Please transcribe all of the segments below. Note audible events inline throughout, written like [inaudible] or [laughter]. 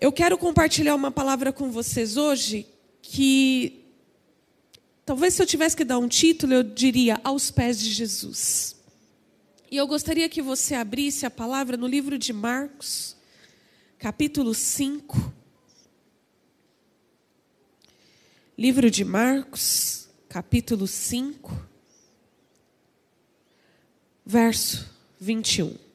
Eu quero compartilhar uma palavra com vocês hoje que talvez se eu tivesse que dar um título, eu diria aos pés de Jesus. E eu gostaria que você abrisse a palavra no livro de Marcos, capítulo 5. Livro de Marcos, capítulo 5, verso 21.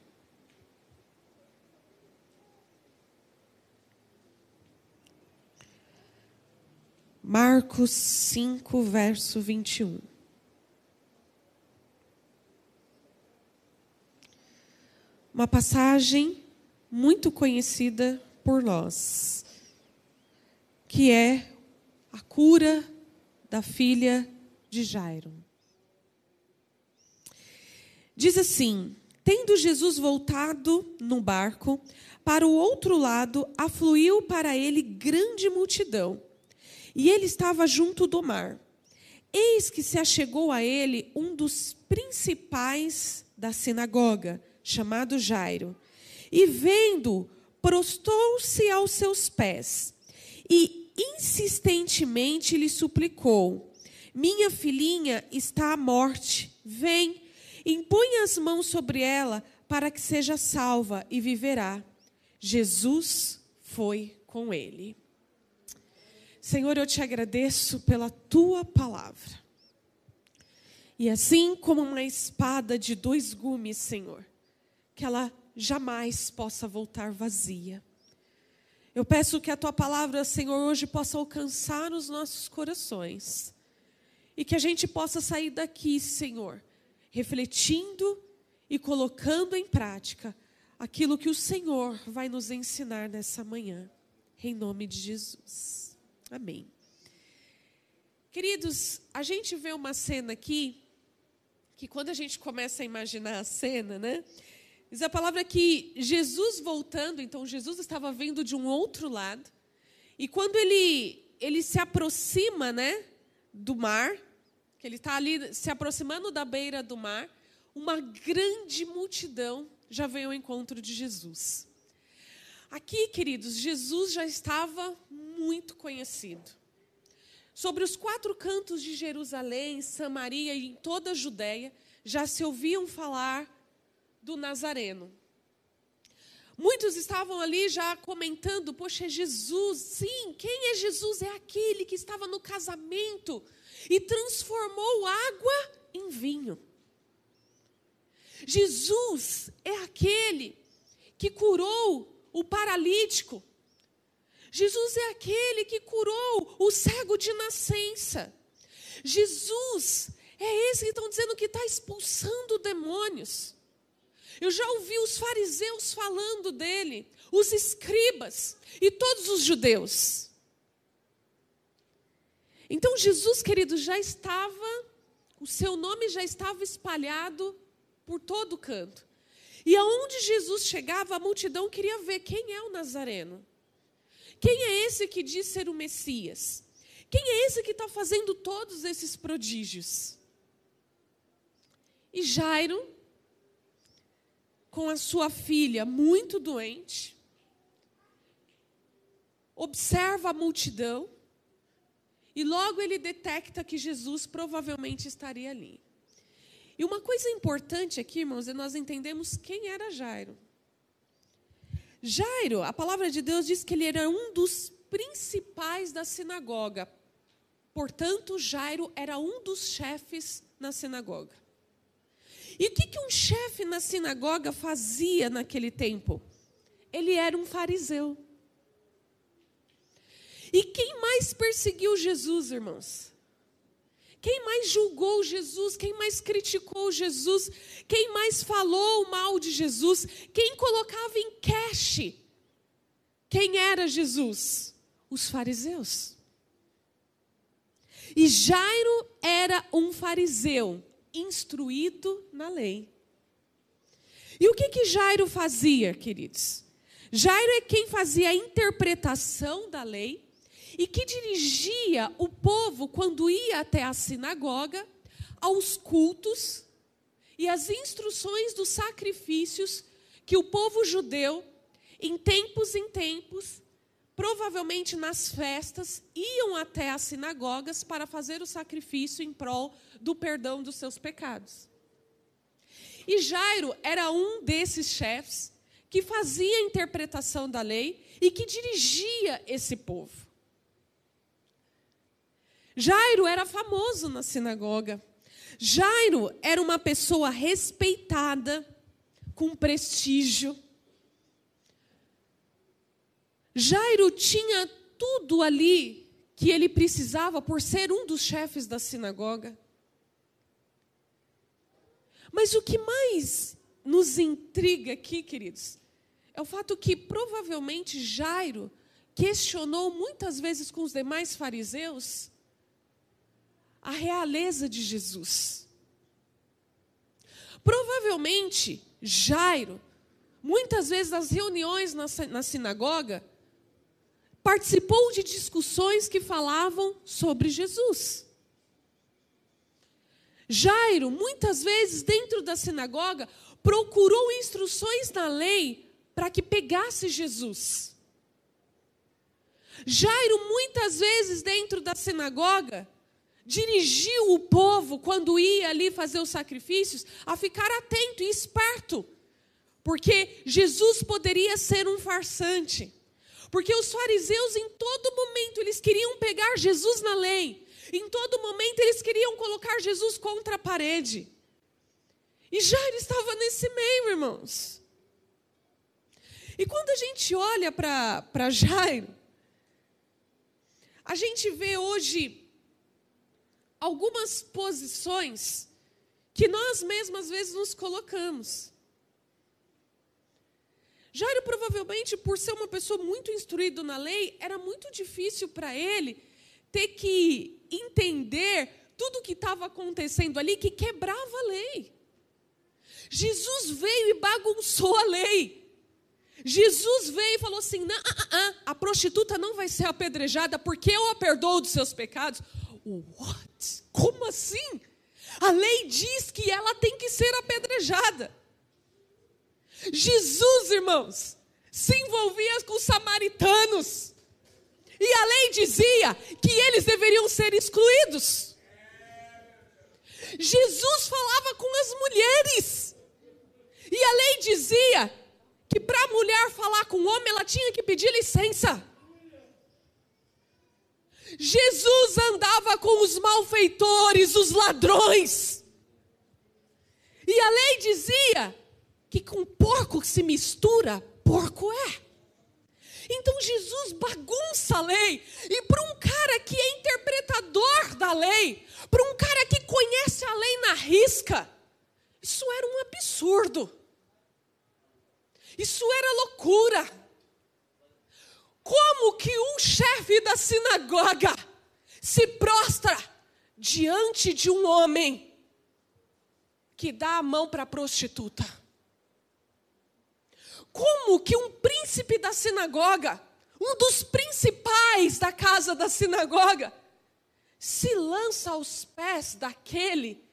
Marcos 5, verso 21. Uma passagem muito conhecida por nós, que é a cura da filha de Jairo. Diz assim: Tendo Jesus voltado no barco para o outro lado, afluiu para ele grande multidão e ele estava junto do mar. Eis que se achegou a ele um dos principais da sinagoga, chamado Jairo. E vendo, prostou-se aos seus pés e insistentemente lhe suplicou: Minha filhinha está à morte. Vem, impõe as mãos sobre ela para que seja salva e viverá. Jesus foi com ele. Senhor, eu te agradeço pela tua palavra. E assim como uma espada de dois gumes, Senhor, que ela jamais possa voltar vazia. Eu peço que a tua palavra, Senhor, hoje possa alcançar os nossos corações. E que a gente possa sair daqui, Senhor, refletindo e colocando em prática aquilo que o Senhor vai nos ensinar nessa manhã. Em nome de Jesus. Amém. Queridos, a gente vê uma cena aqui, que quando a gente começa a imaginar a cena, né? Diz a palavra que Jesus voltando, então Jesus estava vindo de um outro lado, e quando ele, ele se aproxima, né, do mar, que ele está ali se aproximando da beira do mar, uma grande multidão já veio ao encontro de Jesus. Aqui, queridos, Jesus já estava muito conhecido. Sobre os quatro cantos de Jerusalém, Samaria e em toda a Judéia, já se ouviam falar do Nazareno. Muitos estavam ali já comentando: Poxa, é Jesus. Sim, quem é Jesus? É aquele que estava no casamento e transformou água em vinho. Jesus é aquele que curou o paralítico. Jesus é aquele que curou o cego de nascença. Jesus é esse que estão dizendo que está expulsando demônios. Eu já ouvi os fariseus falando dele, os escribas e todos os judeus. Então Jesus, querido, já estava, o seu nome já estava espalhado por todo canto. E aonde Jesus chegava, a multidão queria ver quem é o Nazareno. Quem é esse que diz ser o Messias? Quem é esse que está fazendo todos esses prodígios? E Jairo, com a sua filha muito doente, observa a multidão e logo ele detecta que Jesus provavelmente estaria ali. E uma coisa importante aqui, irmãos, é nós entendemos quem era Jairo. Jairo, a palavra de Deus diz que ele era um dos principais da sinagoga. Portanto, Jairo era um dos chefes na sinagoga. E o que, que um chefe na sinagoga fazia naquele tempo? Ele era um fariseu. E quem mais perseguiu Jesus, irmãos? Quem mais julgou Jesus? Quem mais criticou Jesus? Quem mais falou mal de Jesus? Quem colocava em cash? Quem era Jesus? Os fariseus. E Jairo era um fariseu instruído na lei. E o que que Jairo fazia, queridos? Jairo é quem fazia a interpretação da lei e que dirigia o povo, quando ia até a sinagoga, aos cultos e às instruções dos sacrifícios que o povo judeu, em tempos em tempos, provavelmente nas festas, iam até as sinagogas para fazer o sacrifício em prol do perdão dos seus pecados. E Jairo era um desses chefes que fazia a interpretação da lei e que dirigia esse povo. Jairo era famoso na sinagoga. Jairo era uma pessoa respeitada, com prestígio. Jairo tinha tudo ali que ele precisava por ser um dos chefes da sinagoga. Mas o que mais nos intriga aqui, queridos, é o fato que provavelmente Jairo questionou muitas vezes com os demais fariseus a realeza de Jesus. Provavelmente Jairo, muitas vezes nas reuniões na, na sinagoga, participou de discussões que falavam sobre Jesus. Jairo, muitas vezes dentro da sinagoga, procurou instruções na lei para que pegasse Jesus. Jairo, muitas vezes dentro da sinagoga, dirigiu o povo, quando ia ali fazer os sacrifícios, a ficar atento e esperto, porque Jesus poderia ser um farsante. Porque os fariseus, em todo momento, eles queriam pegar Jesus na lei. Em todo momento, eles queriam colocar Jesus contra a parede. E Jairo estava nesse meio, irmãos. E quando a gente olha para Jairo, a gente vê hoje algumas posições que nós mesmos às vezes nos colocamos. Jairo, provavelmente, por ser uma pessoa muito instruída na lei, era muito difícil para ele ter que entender tudo o que estava acontecendo ali, que quebrava a lei. Jesus veio e bagunçou a lei. Jesus veio e falou assim: ah, ah, ah, a prostituta não vai ser apedrejada porque eu a perdoo dos seus pecados. What? Como assim? A lei diz que ela tem que ser apedrejada. Jesus, irmãos, se envolvia com os samaritanos. E a lei dizia que eles deveriam ser excluídos. Jesus falava com as mulheres. E a lei dizia que para a mulher falar com o homem, ela tinha que pedir licença. Jesus andava com os malfeitores, os ladrões. E a lei dizia que com porco se mistura, porco é. Então Jesus bagunça a lei. E para um cara que é interpretador da lei, para um cara que conhece a lei na risca, isso era um absurdo. Isso era loucura. Como que um chefe da sinagoga se prostra diante de um homem que dá a mão para a prostituta? Como que um príncipe da sinagoga, um dos principais da casa da sinagoga, se lança aos pés daquele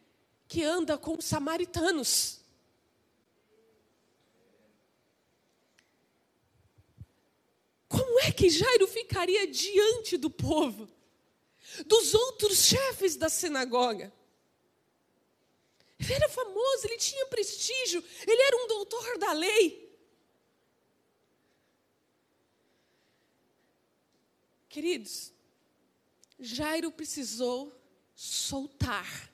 que anda com os samaritanos? Como é que Jairo ficaria diante do povo, dos outros chefes da sinagoga? Ele era famoso, ele tinha prestígio, ele era um doutor da lei. Queridos, Jairo precisou soltar.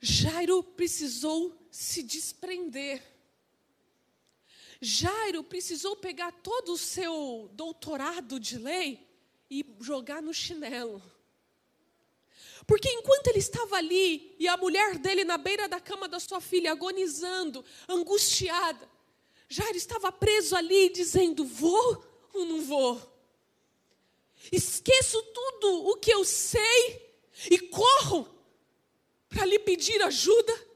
Jairo precisou se desprender. Jairo precisou pegar todo o seu doutorado de lei e jogar no chinelo. Porque enquanto ele estava ali e a mulher dele na beira da cama da sua filha, agonizando, angustiada, Jairo estava preso ali dizendo: Vou ou não vou? esqueço tudo o que eu sei e corro para lhe pedir ajuda,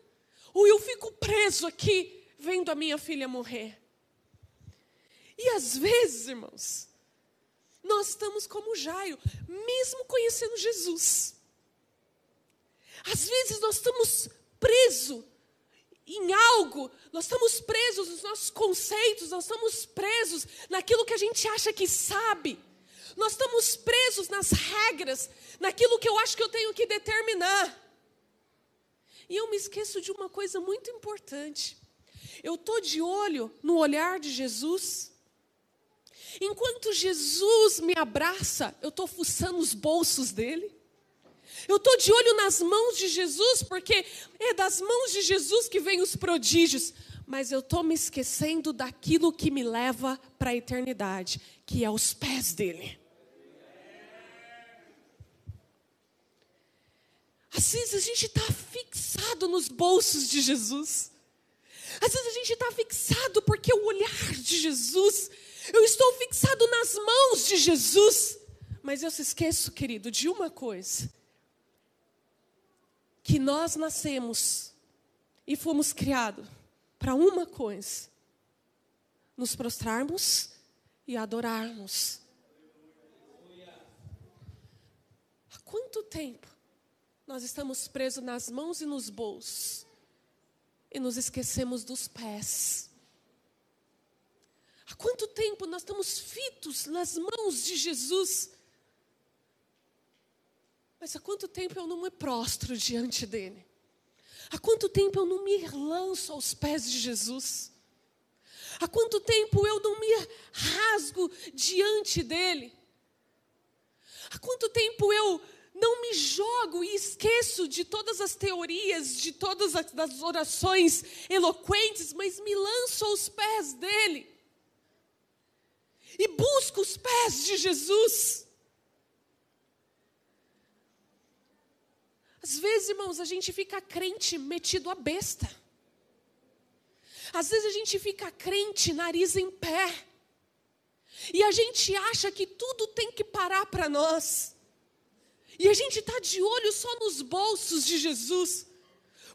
ou eu fico preso aqui vendo a minha filha morrer. E às vezes, irmãos, nós estamos como Jairo, mesmo conhecendo Jesus. Às vezes nós estamos presos em algo, nós estamos presos nos nossos conceitos, nós estamos presos naquilo que a gente acha que sabe. Nós estamos presos nas regras, naquilo que eu acho que eu tenho que determinar. E eu me esqueço de uma coisa muito importante. Eu estou de olho no olhar de Jesus. Enquanto Jesus me abraça, eu estou fuçando os bolsos dele. Eu estou de olho nas mãos de Jesus, porque é das mãos de Jesus que vêm os prodígios. Mas eu estou me esquecendo daquilo que me leva para a eternidade, que é os pés dele. Às vezes a gente está fixado nos bolsos de Jesus. Às vezes a gente está fixado porque o olhar de Jesus, eu estou fixado nas mãos de Jesus. Mas eu se esqueço, querido, de uma coisa: que nós nascemos e fomos criados para uma coisa: nos prostrarmos e adorarmos. Há quanto tempo nós estamos presos nas mãos e nos bolsos e nos esquecemos dos pés. Há quanto tempo nós estamos fitos nas mãos de Jesus? Mas há quanto tempo eu não me prostro diante dele? Há quanto tempo eu não me lanço aos pés de Jesus? Há quanto tempo eu não me rasgo diante dele? Há quanto tempo eu não me jogo e esqueço de todas as teorias, de todas as orações eloquentes, mas me lanço aos pés dele. E busco os pés de Jesus. Às vezes, irmãos, a gente fica crente metido a besta. Às vezes a gente fica crente, nariz em pé. E a gente acha que tudo tem que parar para nós. E a gente está de olho só nos bolsos de Jesus.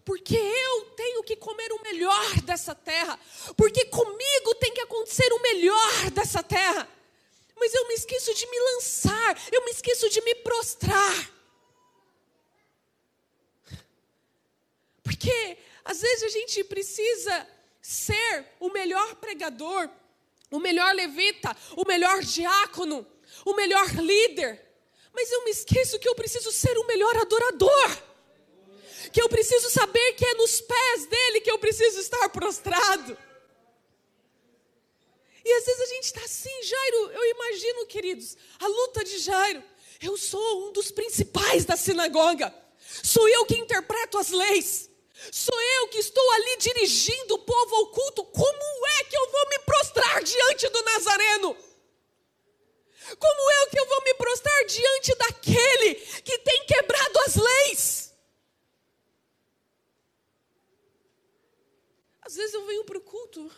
Porque eu tenho que comer o melhor dessa terra. Porque comigo tem que acontecer o melhor dessa terra. Mas eu me esqueço de me lançar, eu me esqueço de me prostrar. Porque às vezes a gente precisa ser o melhor pregador, o melhor levita, o melhor diácono, o melhor líder. Mas eu me esqueço que eu preciso ser o melhor adorador. Que eu preciso saber que é nos pés dele que eu preciso estar prostrado. E às vezes a gente está assim, Jairo, eu imagino, queridos, a luta de Jairo. Eu sou um dos principais da sinagoga. Sou eu que interpreto as leis. Sou eu que estou ali dirigindo o povo ao culto. Como é que eu vou me prostrar diante do Nazareno? Como é que eu vou me prostrar diante daquele que tem quebrado as leis? Às vezes eu venho para o culto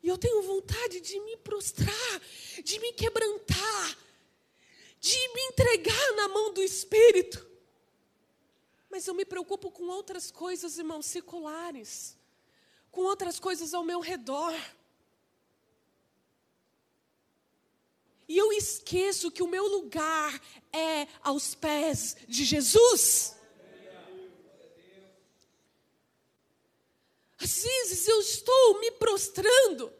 e eu tenho vontade de me prostrar, de me quebrantar, de me entregar na mão do Espírito. Mas eu me preocupo com outras coisas, irmãos, seculares, com outras coisas ao meu redor. E eu esqueço que o meu lugar é aos pés de Jesus. Às vezes eu estou me prostrando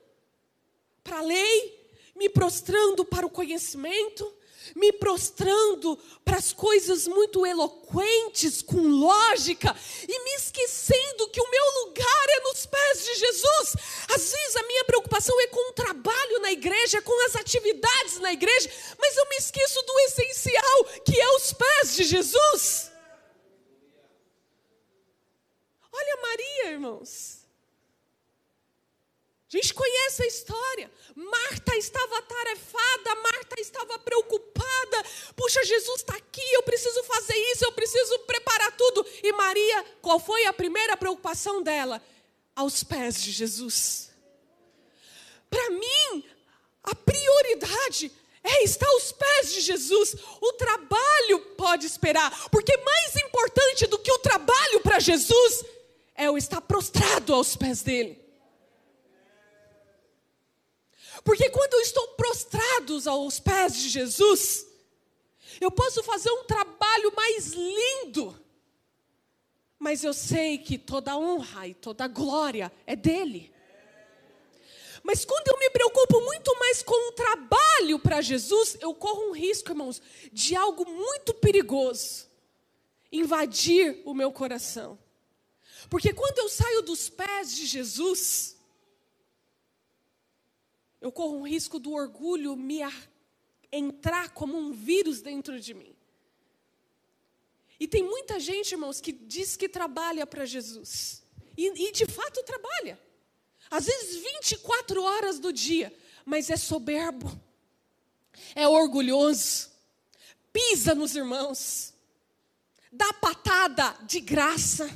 para a lei, me prostrando para o conhecimento, me prostrando para as coisas muito eloquentes, com lógica, e me esquecendo que o meu lugar é nos pés de Jesus. Às vezes a minha preocupação é com o trabalho na igreja, com as atividades na igreja, mas eu me esqueço do essencial, que é os pés de Jesus. Olha Maria, irmãos. A gente conhece a história. Marta estava atarefada, Marta estava preocupada. Puxa, Jesus está aqui, eu preciso fazer isso, eu preciso preparar tudo. E Maria, qual foi a primeira preocupação dela? Aos pés de Jesus. Para mim, a prioridade é estar aos pés de Jesus. O trabalho pode esperar, porque mais importante do que o trabalho para Jesus é o estar prostrado aos pés dele. Porque quando eu estou prostrados aos pés de Jesus, eu posso fazer um trabalho mais lindo, Mas eu sei que toda honra e toda glória é dele. Mas quando eu me preocupo muito mais com o trabalho para Jesus, eu corro um risco, irmãos, de algo muito perigoso invadir o meu coração. Porque quando eu saio dos pés de Jesus, eu corro um risco do orgulho me entrar como um vírus dentro de mim. E tem muita gente, irmãos, que diz que trabalha para Jesus. E, e, de fato trabalha. Às vezes 24 horas do dia. Mas é soberbo. É orgulhoso. Pisa nos irmãos. Dá patada de graça.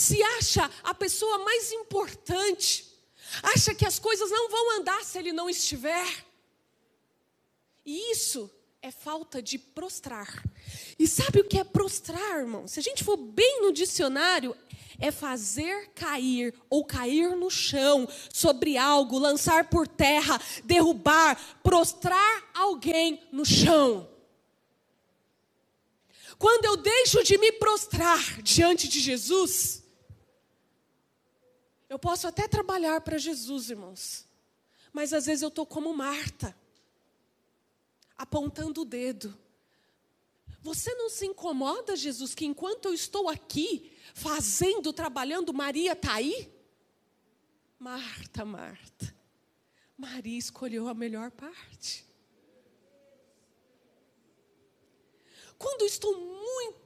Se acha a pessoa mais importante. Acha que as coisas não vão andar se ele não estiver. E isso é falta de prostrar. E sabe o que é prostrar, irmão? Se a gente for bem no dicionário, é fazer cair ou cair no chão, sobre algo, lançar por terra, derrubar, prostrar alguém no chão. Quando eu deixo de me prostrar diante de Jesus, eu posso até trabalhar para Jesus, irmãos, mas às vezes eu estou como Marta apontando o dedo. Você não se incomoda, Jesus, que enquanto eu estou aqui, fazendo, trabalhando, Maria está aí? Marta, Marta, Maria escolheu a melhor parte. Quando estou muito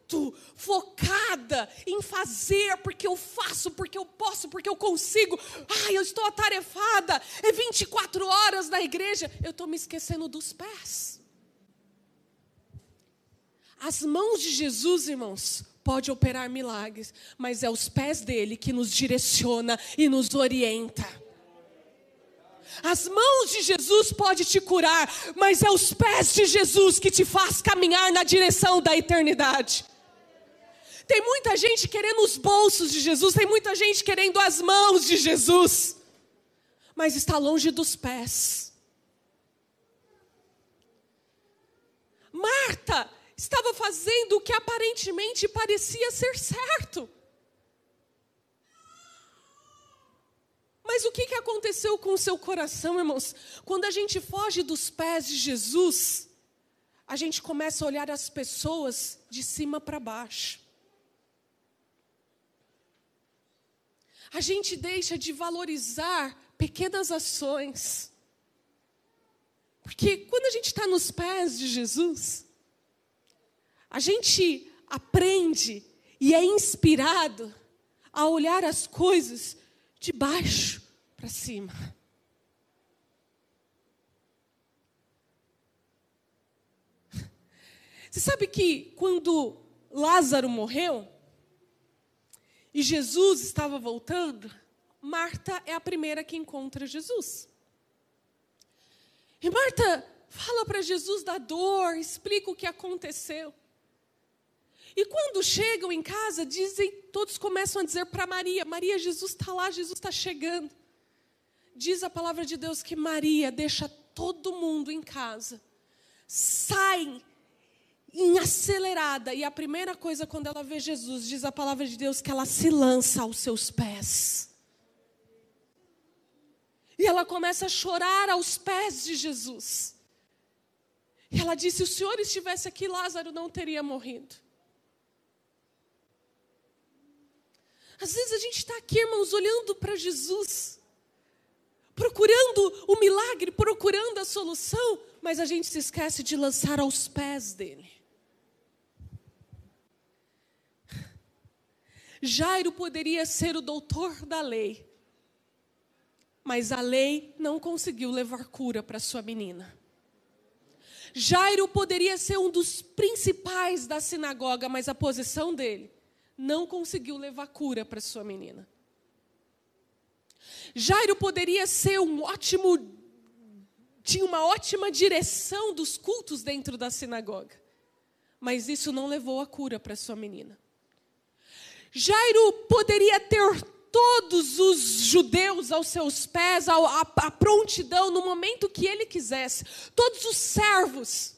focada em fazer, porque eu faço, porque eu posso, porque eu consigo, ai, eu estou atarefada, é 24 horas na igreja, eu estou me esquecendo dos pés. As mãos de Jesus, irmãos, pode operar milagres, mas é os pés dele que nos direciona e nos orienta. As mãos de Jesus pode te curar, mas é os pés de Jesus que te faz caminhar na direção da eternidade. Tem muita gente querendo os bolsos de Jesus, tem muita gente querendo as mãos de Jesus, mas está longe dos pés. Marta estava fazendo o que aparentemente parecia ser certo. Mas o que, que aconteceu com o seu coração, irmãos? Quando a gente foge dos pés de Jesus, a gente começa a olhar as pessoas de cima para baixo. A gente deixa de valorizar pequenas ações. Porque quando a gente está nos pés de Jesus, a gente aprende e é inspirado a olhar as coisas de baixo para cima. Você sabe que quando Lázaro morreu e Jesus estava voltando, Marta é a primeira que encontra Jesus. E Marta fala para Jesus da dor, explica o que aconteceu. E quando chegam em casa, dizem, todos começam a dizer para Maria: Maria, Jesus está lá, Jesus está chegando. Diz a palavra de Deus que Maria deixa todo mundo em casa, sai em acelerada, e a primeira coisa quando ela vê Jesus, diz a palavra de Deus que ela se lança aos seus pés. E ela começa a chorar aos pés de Jesus. E ela disse: Se o Senhor estivesse aqui, Lázaro não teria morrido. Às vezes a gente está aqui, irmãos, olhando para Jesus, procurando o milagre, procurando a solução, mas a gente se esquece de lançar aos pés dele. Jairo poderia ser o doutor da lei, mas a lei não conseguiu levar cura para sua menina. Jairo poderia ser um dos principais da sinagoga, mas a posição dele não conseguiu levar cura para sua menina. Jairo poderia ser um ótimo, tinha uma ótima direção dos cultos dentro da sinagoga, mas isso não levou a cura para sua menina. Jairo poderia ter todos os judeus aos seus pés, a, a, a prontidão no momento que ele quisesse, todos os servos,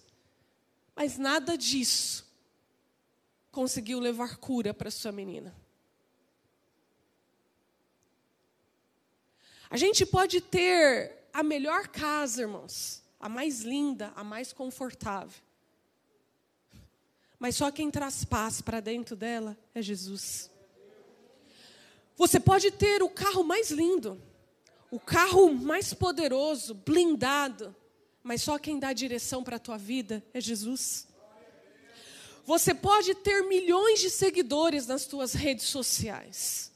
mas nada disso conseguiu levar cura para sua menina. A gente pode ter a melhor casa, irmãos, a mais linda, a mais confortável. Mas só quem traz paz para dentro dela é Jesus. Você pode ter o carro mais lindo, o carro mais poderoso, blindado, mas só quem dá direção para a tua vida é Jesus. Você pode ter milhões de seguidores nas tuas redes sociais,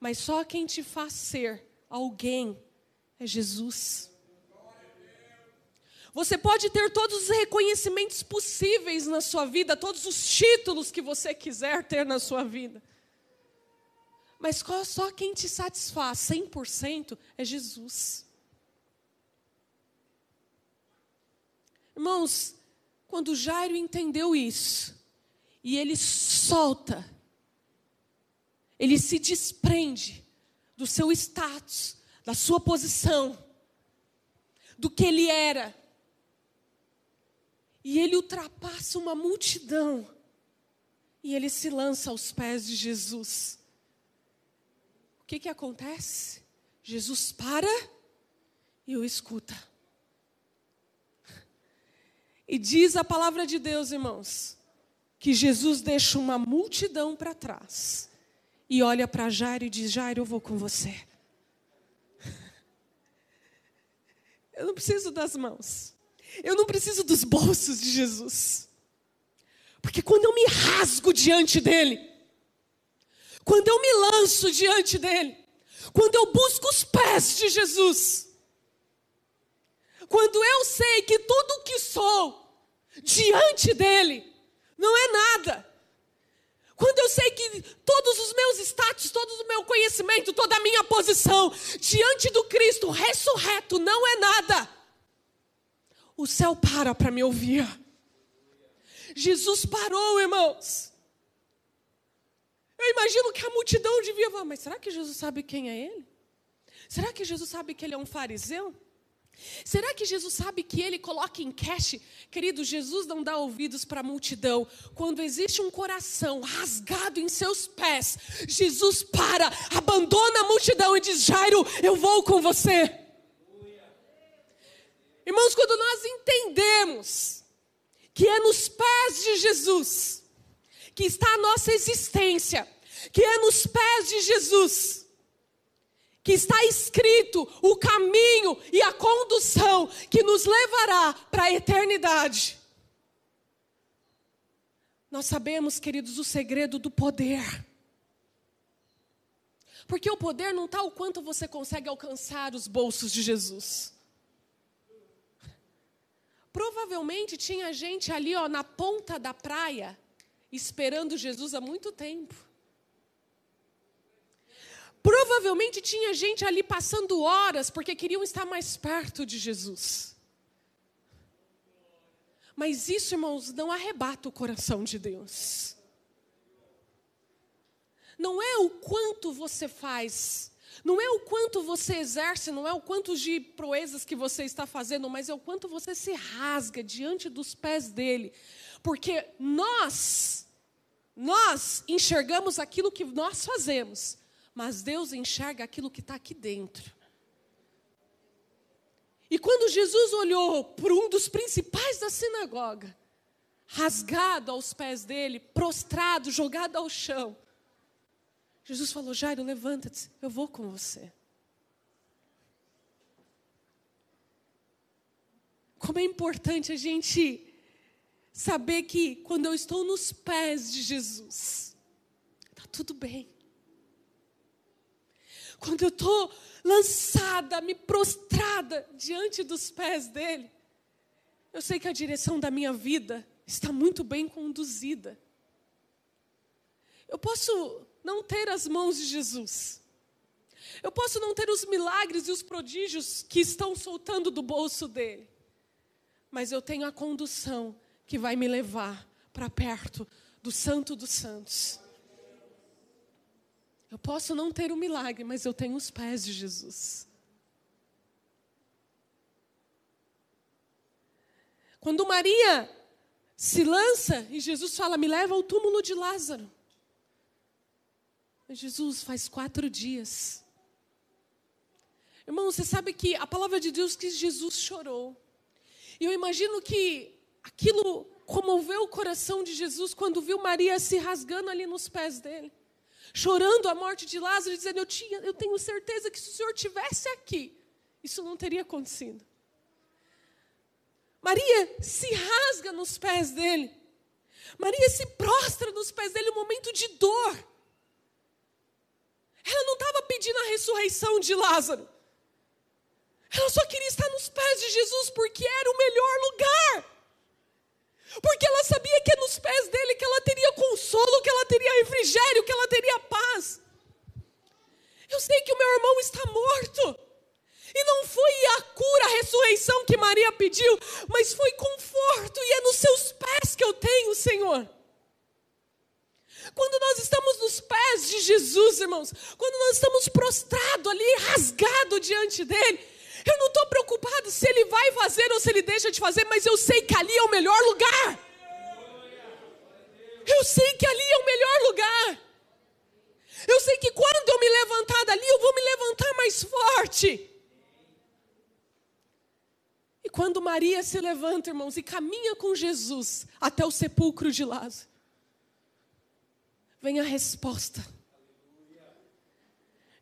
mas só quem te faz ser alguém é Jesus. Você pode ter todos os reconhecimentos possíveis na sua vida, todos os títulos que você quiser ter na sua vida. Mas só quem te satisfaz 100% é Jesus. Irmãos, quando Jairo entendeu isso, e ele solta, ele se desprende do seu status, da sua posição, do que ele era, e ele ultrapassa uma multidão. E ele se lança aos pés de Jesus. O que, que acontece? Jesus para e o escuta. E diz a palavra de Deus, irmãos, que Jesus deixa uma multidão para trás e olha para Jairo e diz: Jairo, eu vou com você. [laughs] Eu não preciso das mãos. Eu não preciso dos bolsos de Jesus. Porque quando eu me rasgo diante dele, quando eu me lanço diante dele, quando eu busco os pés de Jesus, quando eu sei que tudo o que sou diante dele não é nada, quando eu sei que todos os meus status, todo o meu conhecimento, toda a minha posição diante do Cristo ressurreto não é nada, o céu para para me ouvir. Jesus parou, irmãos. Eu imagino que a multidão devia falar, mas será que Jesus sabe quem é ele? Será que Jesus sabe que ele é um fariseu? Será que Jesus sabe que ele coloca em cash? Querido, Jesus não dá ouvidos para a multidão. Quando existe um coração rasgado em seus pés, Jesus para, abandona a multidão e diz: Jairo, eu vou com você. Irmãos, quando nós entendemos que é nos pés de Jesus que está a nossa existência, que é nos pés de Jesus que está escrito o caminho e a condução que nos levará para a eternidade. Nós sabemos, queridos, o segredo do poder. Porque o poder não está o quanto você consegue alcançar os bolsos de Jesus. Provavelmente tinha gente ali, ó, na ponta da praia, esperando Jesus há muito tempo. Provavelmente tinha gente ali passando horas porque queriam estar mais perto de Jesus. Mas isso, irmãos, não arrebata o coração de Deus. Não é o quanto você faz não é o quanto você exerce, não é o quanto de proezas que você está fazendo, mas é o quanto você se rasga diante dos pés dele. Porque nós, nós enxergamos aquilo que nós fazemos, mas Deus enxerga aquilo que está aqui dentro. E quando Jesus olhou para um dos principais da sinagoga, rasgado aos pés dele, prostrado, jogado ao chão, Jesus falou: Jairo, levanta-te, eu vou com você. Como é importante a gente saber que quando eu estou nos pés de Jesus, está tudo bem. Quando eu estou lançada, me prostrada diante dos pés dele, eu sei que a direção da minha vida está muito bem conduzida. Eu posso não ter as mãos de Jesus. Eu posso não ter os milagres e os prodígios que estão soltando do bolso dele. Mas eu tenho a condução que vai me levar para perto do Santo dos Santos. Eu posso não ter o milagre, mas eu tenho os pés de Jesus. Quando Maria se lança e Jesus fala: Me leva ao túmulo de Lázaro. Jesus faz quatro dias. Irmão, você sabe que a palavra de Deus que Jesus chorou. E eu imagino que aquilo comoveu o coração de Jesus quando viu Maria se rasgando ali nos pés dele, chorando a morte de Lázaro, dizendo: Eu, tinha, eu tenho certeza que se o Senhor tivesse aqui, isso não teria acontecido. Maria se rasga nos pés dele. Maria se prostra nos pés dele, um momento de dor. Ela não estava pedindo a ressurreição de Lázaro. Ela só queria estar nos pés de Jesus porque era o melhor lugar. Porque ela sabia que é nos pés dele que ela teria consolo, que ela teria refrigério, que ela teria paz. Eu sei que o meu irmão está morto. E não foi a cura, a ressurreição que Maria pediu, mas foi conforto, e é nos seus pés que eu tenho, Senhor. Quando nós estamos nos pés de Jesus, irmãos, quando nós estamos prostrados ali, rasgado diante dele, eu não estou preocupado se ele vai fazer ou se ele deixa de fazer, mas eu sei que ali é o melhor lugar. Eu sei que ali é o melhor lugar. Eu sei que quando eu me levantar dali, eu vou me levantar mais forte. E quando Maria se levanta, irmãos, e caminha com Jesus até o sepulcro de Lázaro, vem a resposta.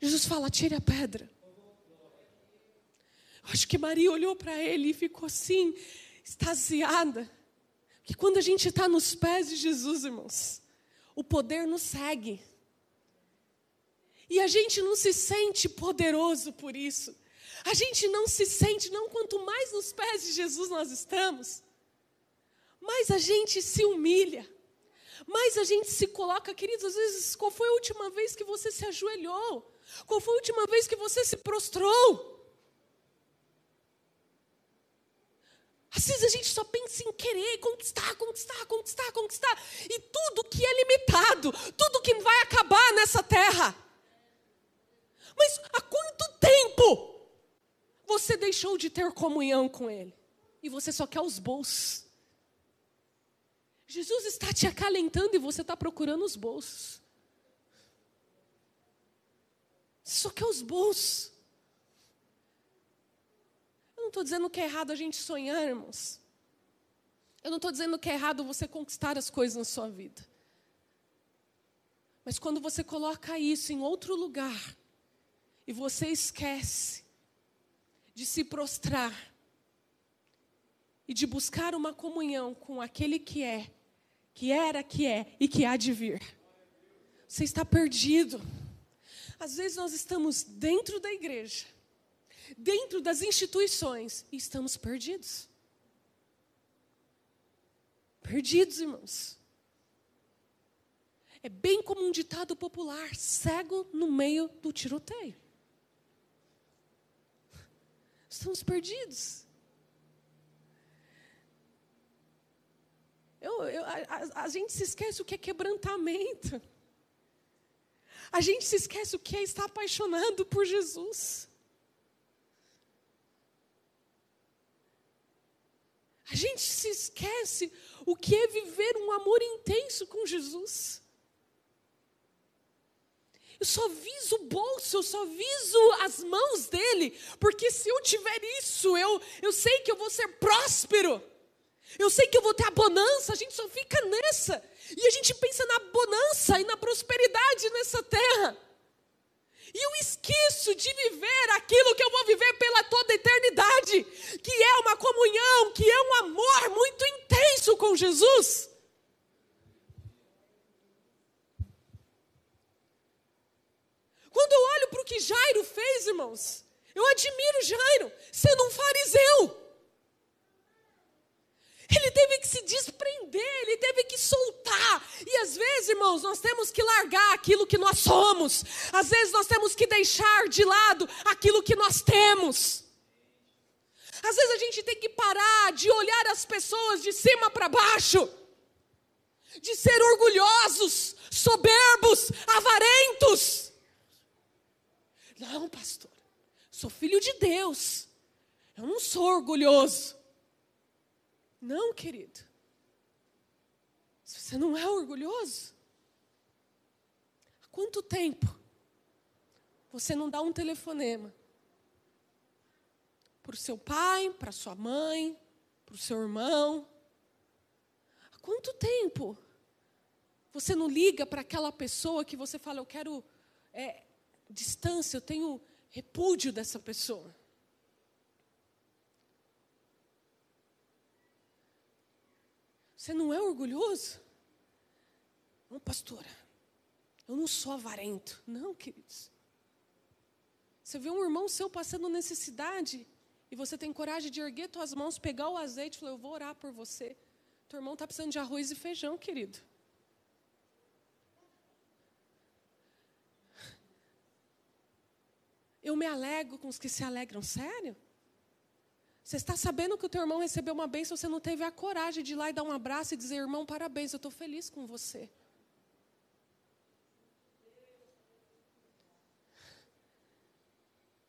Jesus fala: tire a pedra. Acho que Maria olhou para ele e ficou assim, extasiada. Que quando a gente está nos pés de Jesus, irmãos, o poder nos segue. E a gente não se sente poderoso por isso. A gente não se sente, não, quanto mais nos pés de Jesus nós estamos, mais a gente se humilha, mais a gente se coloca, queridos, às vezes, qual foi a última vez que você se ajoelhou? Qual foi a última vez que você se prostrou? Às vezes a gente só pensa em querer conquistar, conquistar, conquistar, conquistar. E tudo que é limitado, tudo que vai acabar nessa terra. Mas há quanto tempo você deixou de ter comunhão com Ele e você só quer os bolsos. Jesus está te acalentando e você está procurando os bolsos. Só quer os bolsos. Eu não estou dizendo que é errado a gente sonhar, irmãos. Eu não estou dizendo que é errado você conquistar as coisas na sua vida. Mas quando você coloca isso em outro lugar e você esquece de se prostrar e de buscar uma comunhão com aquele que é, que era, que é e que há de vir. Você está perdido. Às vezes nós estamos dentro da igreja, dentro das instituições e estamos perdidos. Perdidos, irmãos. É bem como um ditado popular: cego no meio do tiroteio. Estamos perdidos. Eu, eu, a, a, gente se esquece o que é quebrantamento. A gente se esquece o que é estar apaixonado por Jesus. A gente se esquece o que é viver um amor intenso com Jesus. Eu só viso o bolso, eu só viso as mãos dele, porque se eu tiver isso, eu, eu sei que eu vou ser próspero. Eu sei que eu vou ter a bonança, a gente só fica nessa. E a gente pensa na bonança e na prosperidade nessa terra. E eu esqueço de viver aquilo que eu vou viver pela toda eternidade, que é uma comunhão, que é um amor muito intenso com Jesus. Quando eu olho para o que Jairo fez, irmãos, eu admiro Jairo, sendo um fariseu. Ele teve que se desprender, ele teve que soltar. E às vezes, irmãos, nós temos que largar aquilo que nós somos. Às vezes nós temos que deixar de lado aquilo que nós temos. Às vezes a gente tem que parar de olhar as pessoas de cima para baixo, de ser orgulhosos, soberbos, avarentos. Não, pastor, sou filho de Deus. Eu não sou orgulhoso. Não, querido. Você não é orgulhoso? Há quanto tempo você não dá um telefonema para o seu pai, para sua mãe, para o seu irmão? Há quanto tempo você não liga para aquela pessoa que você fala, eu quero é, distância, eu tenho repúdio dessa pessoa? Você não é orgulhoso? Não, pastora, eu não sou avarento. Não, queridos. Você vê um irmão seu passando necessidade e você tem coragem de erguer suas mãos, pegar o azeite e falar: Eu vou orar por você. Teu irmão está precisando de arroz e feijão, querido. Eu me alegro com os que se alegram, sério? Você está sabendo que o teu irmão recebeu uma bênção, você não teve a coragem de ir lá e dar um abraço e dizer, irmão, parabéns, eu estou feliz com você.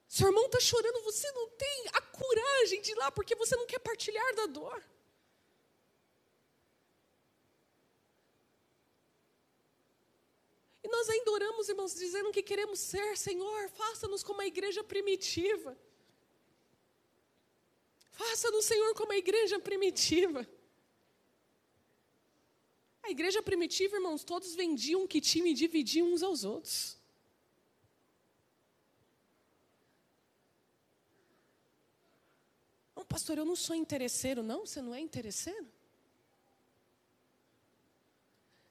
Seu irmão está chorando, você não tem a coragem de ir lá porque você não quer partilhar da dor. E nós ainda oramos, irmãos, dizendo que queremos ser, Senhor, faça-nos como a igreja primitiva. Faça-nos, Senhor, como a igreja primitiva. A igreja primitiva, irmãos, todos vendiam que tinham e dividiam uns aos outros. Não, pastor, eu não sou interesseiro, não? Você não é interesseiro?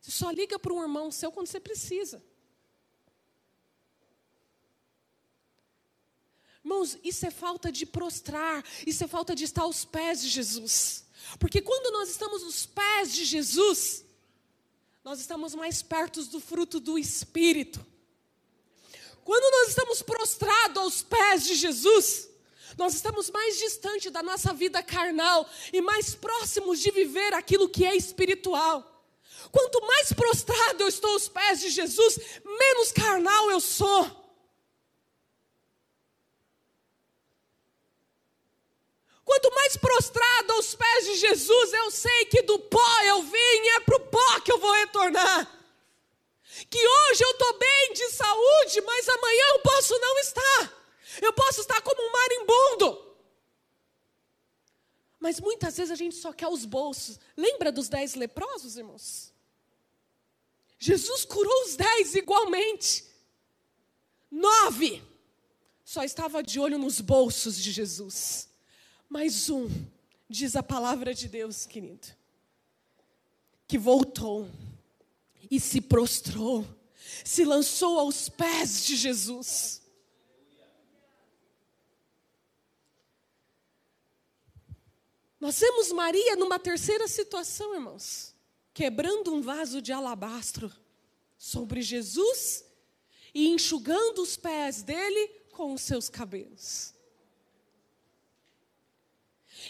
Você só liga para um irmão seu quando você precisa. Irmãos, isso é falta de prostrar, isso é falta de estar aos pés de Jesus. Porque quando nós estamos nos pés de Jesus, nós estamos mais perto do fruto do Espírito. Quando nós estamos prostrados aos pés de Jesus, nós estamos mais distante da nossa vida carnal e mais próximos de viver aquilo que é espiritual. Quanto mais prostrado eu estou aos pés de Jesus, menos carnal eu sou. Quanto mais prostrado aos pés de Jesus, eu sei que do pó eu vim e é para o pó que eu vou retornar. Que hoje eu estou bem de saúde, mas amanhã eu posso não estar. Eu posso estar como um marimbondo. Mas muitas vezes a gente só quer os bolsos. Lembra dos dez leprosos, irmãos? Jesus curou os dez igualmente. Nove só estava de olho nos bolsos de Jesus. Mas um, diz a palavra de Deus, querido, que voltou e se prostrou, se lançou aos pés de Jesus. Nós vemos Maria numa terceira situação, irmãos quebrando um vaso de alabastro sobre Jesus e enxugando os pés dele com os seus cabelos.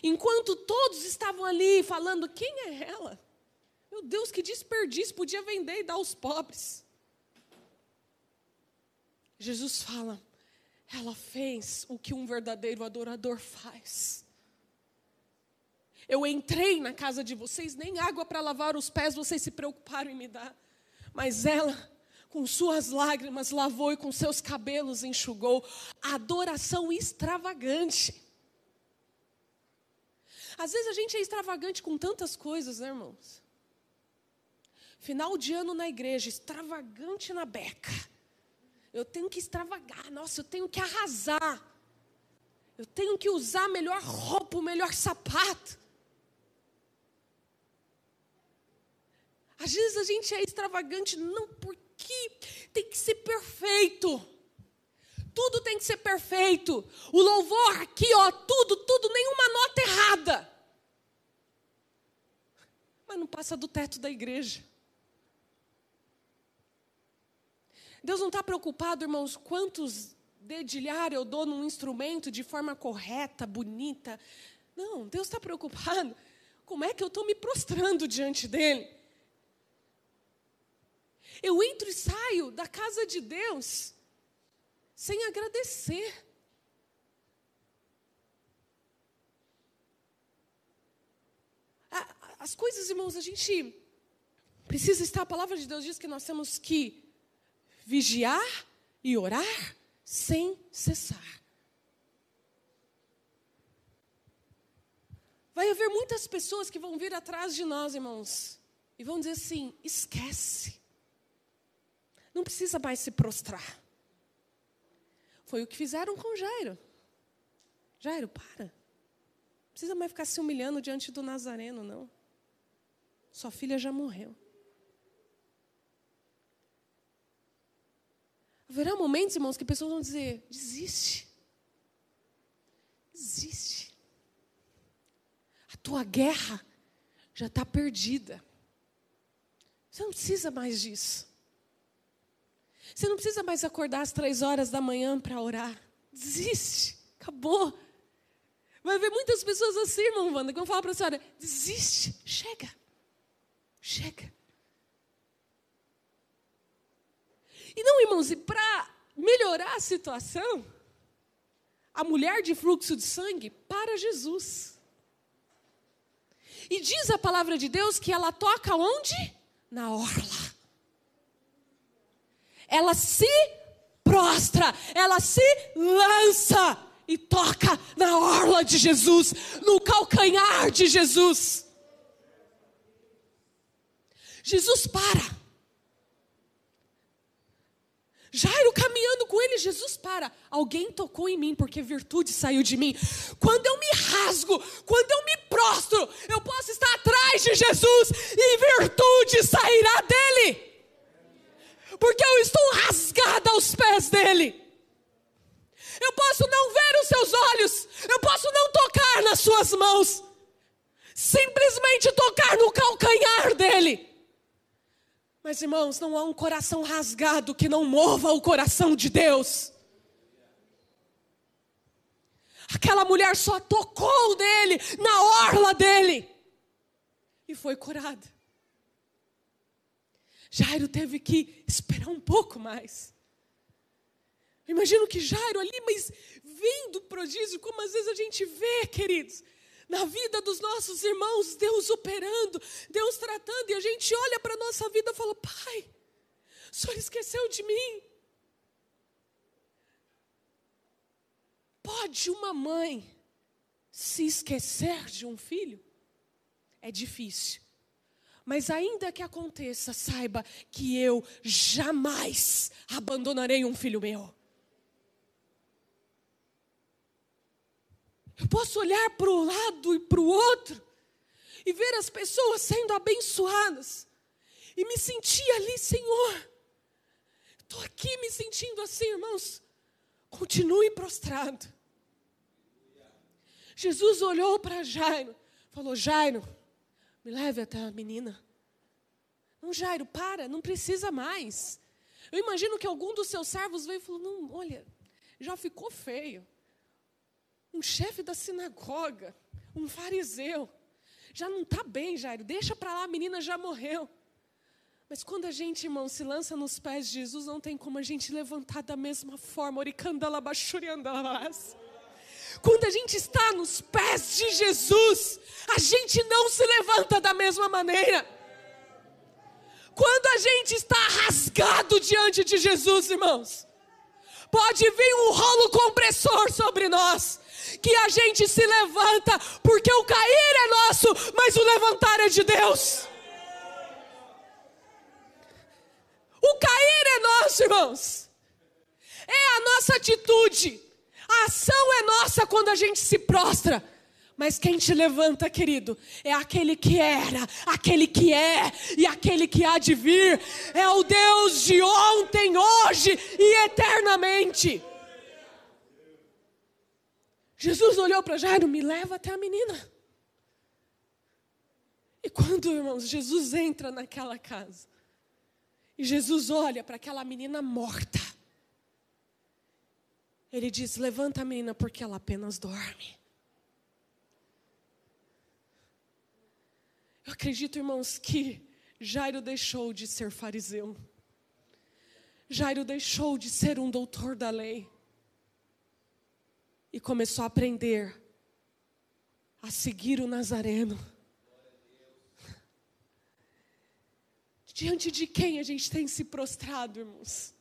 Enquanto todos estavam ali falando: quem é ela? Meu Deus, que desperdício, podia vender e dar aos pobres. Jesus fala: ela fez o que um verdadeiro adorador faz. Eu entrei na casa de vocês, nem água para lavar os pés vocês se preocuparam em me dar. Mas ela, com suas lágrimas, lavou e com seus cabelos enxugou. Adoração extravagante. Às vezes a gente é extravagante com tantas coisas, né, irmãos? Final de ano na igreja, extravagante na beca. Eu tenho que extravagar, nossa, eu tenho que arrasar. Eu tenho que usar a melhor roupa, o melhor sapato. Às vezes a gente é extravagante, não porque tem que ser perfeito. Tudo tem que ser perfeito. O louvor aqui, ó, tudo, tudo, nenhuma nota errada. Mas não passa do teto da igreja. Deus não está preocupado, irmãos, quantos dedilhar eu dou num instrumento de forma correta, bonita. Não, Deus está preocupado como é que eu estou me prostrando diante dEle. Eu entro e saio da casa de Deus sem agradecer. As coisas, irmãos, a gente Precisa estar, a palavra de Deus diz que nós temos que vigiar e orar sem cessar. Vai haver muitas pessoas que vão vir atrás de nós, irmãos, e vão dizer assim: esquece. Não precisa mais se prostrar. Foi o que fizeram com Jairo. Jairo, para. Não precisa mais ficar se humilhando diante do Nazareno, não. Sua filha já morreu. Haverá momentos, irmãos, que pessoas vão dizer: desiste. Desiste. A tua guerra já está perdida. Você não precisa mais disso. Você não precisa mais acordar às três horas da manhã para orar. Desiste. Acabou. Vai haver muitas pessoas assim, irmão Wanda, que vão falar para a senhora: desiste. Chega. Chega. E não, irmãos, e para melhorar a situação, a mulher de fluxo de sangue para Jesus. E diz a palavra de Deus que ela toca onde? Na orla. Ela se prostra, ela se lança e toca na orla de Jesus, no calcanhar de Jesus. Jesus para. Jairo caminhando com ele, Jesus para. Alguém tocou em mim porque virtude saiu de mim. Quando eu me rasgo, quando eu me prostro, eu posso estar atrás de Jesus e virtude sairá dele. Porque eu estou rasgada aos pés dele. Eu posso não ver os seus olhos, eu posso não tocar nas suas mãos, simplesmente tocar no calcanhar dele mas, irmãos, não há um coração rasgado que não mova o coração de Deus. Aquela mulher só tocou nele, na orla dele, e foi curada. Jairo teve que esperar um pouco mais. Imagino que Jairo ali, mas vendo o prodígio, como às vezes a gente vê, queridos, na vida dos nossos irmãos, Deus operando, Deus tratando, e a gente olha para a nossa vida e fala: Pai, o Senhor esqueceu de mim. Pode uma mãe se esquecer de um filho? É difícil. Mas ainda que aconteça, saiba que eu jamais abandonarei um filho meu. Eu posso olhar para o lado e para o outro e ver as pessoas sendo abençoadas e me sentir ali, Senhor. Estou aqui me sentindo assim, irmãos. Continue prostrado. Jesus olhou para Jairo, falou: Jairo, me leve até a menina. Não, Jairo, para, não precisa mais. Eu imagino que algum dos seus servos veio e falou: Não, olha, já ficou feio um chefe da sinagoga, um fariseu. Já não está bem, Jairo, deixa para lá, a menina já morreu. Mas quando a gente, irmão, se lança nos pés de Jesus, não tem como a gente levantar da mesma forma. Quando a gente está nos pés de Jesus, a gente não se levanta da mesma maneira. Quando a gente está rasgado diante de Jesus, irmãos, pode vir um rolo compressor sobre nós, que a gente se levanta, porque o cair é nosso, mas o levantar é de Deus. O cair é nosso, irmãos. É a nossa atitude. A ação é nossa quando a gente se prostra. Mas quem te levanta, querido, é aquele que era, aquele que é e aquele que há de vir. É o Deus de ontem, hoje e eternamente. Jesus olhou para Jairo, me leva até a menina. E quando, irmãos, Jesus entra naquela casa, e Jesus olha para aquela menina morta, ele diz: Levanta a menina, porque ela apenas dorme. Eu acredito, irmãos, que Jairo deixou de ser fariseu. Jairo deixou de ser um doutor da lei e começou a aprender a seguir o Nazareno. Diante de quem a gente tem se prostrado, irmãos?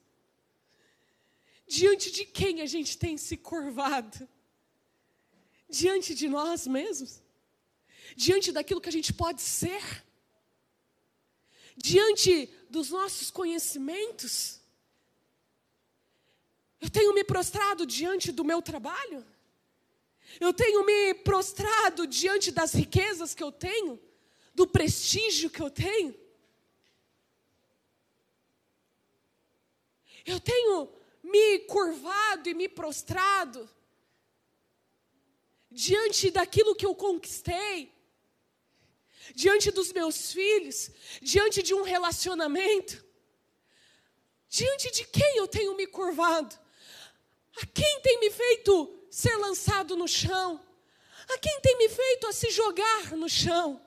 Diante de quem a gente tem se curvado? Diante de nós mesmos? Diante daquilo que a gente pode ser? Diante dos nossos conhecimentos? Eu tenho me prostrado diante do meu trabalho? Eu tenho me prostrado diante das riquezas que eu tenho? Do prestígio que eu tenho? Eu tenho me curvado e me prostrado diante daquilo que eu conquistei, diante dos meus filhos, diante de um relacionamento, diante de quem eu tenho me curvado, a quem tem me feito ser lançado no chão, a quem tem me feito a se jogar no chão.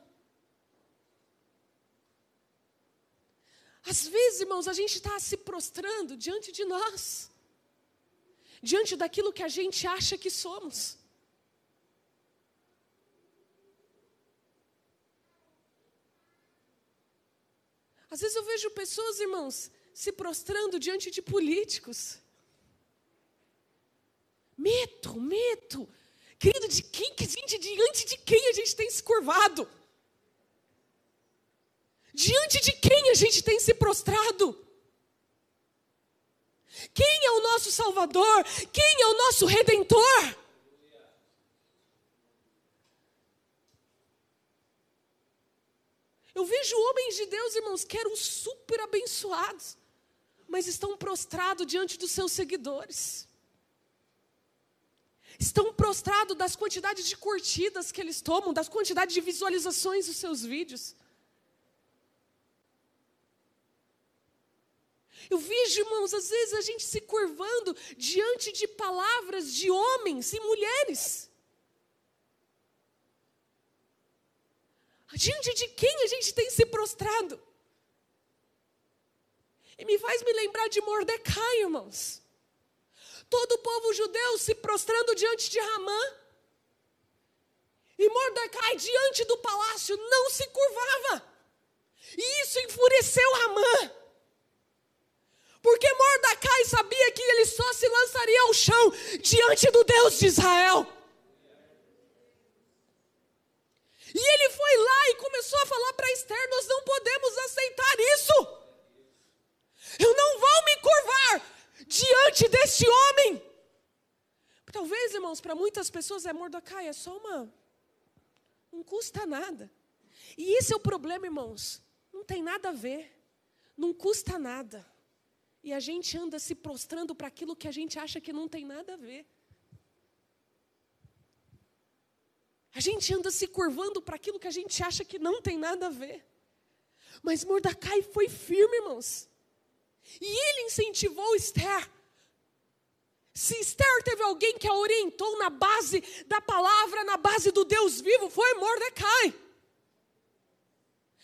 Às vezes, irmãos, a gente está se prostrando diante de nós, diante daquilo que a gente acha que somos. Às vezes eu vejo pessoas, irmãos, se prostrando diante de políticos. Medo, medo. Querido, de quem, diante de quem a gente tem se curvado? Diante de quem a gente tem se prostrado? Quem é o nosso Salvador? Quem é o nosso Redentor? Eu vejo homens de Deus, irmãos, que eram super abençoados, mas estão prostrados diante dos seus seguidores. Estão prostrados das quantidades de curtidas que eles tomam, das quantidades de visualizações dos seus vídeos. Eu vejo, irmãos, às vezes a gente se curvando diante de palavras de homens e mulheres. Diante de quem a gente tem se prostrado? E me faz me lembrar de Mordecai, irmãos. Todo o povo judeu se prostrando diante de Ramã. E Mordecai, diante do palácio, não se curvava. E isso enfureceu Ramã. Porque Mordecai sabia que ele só se lançaria ao chão diante do Deus de Israel. E ele foi lá e começou a falar para Esther: Nós não podemos aceitar isso. Eu não vou me curvar diante deste homem. Talvez, irmãos, para muitas pessoas é Mordecai, é só uma. Não custa nada. E esse é o problema, irmãos. Não tem nada a ver. Não custa nada. E a gente anda se prostrando para aquilo que a gente acha que não tem nada a ver. A gente anda se curvando para aquilo que a gente acha que não tem nada a ver. Mas Mordecai foi firme, irmãos. E ele incentivou Esther. Se Esther teve alguém que a orientou na base da palavra, na base do Deus vivo, foi Mordecai.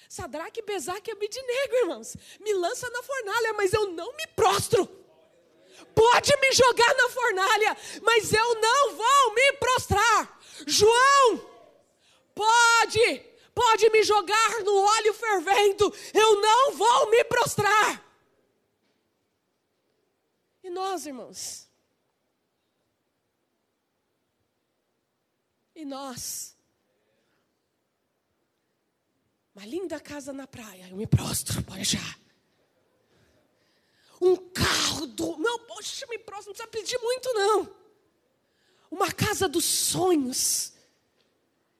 Sadraque, Besaque e Abidnego, irmãos. Me lança na fornalha, mas eu não me prostro. Pode me jogar na fornalha, mas eu não vou me prostrar. João, pode, pode me jogar no óleo fervendo, eu não vou me prostrar. E nós, irmãos? E nós? Uma linda casa na praia, eu me prostro, pode achar. Um carro do. Não, poxa, me prostro, não precisa pedir muito, não. Uma casa dos sonhos,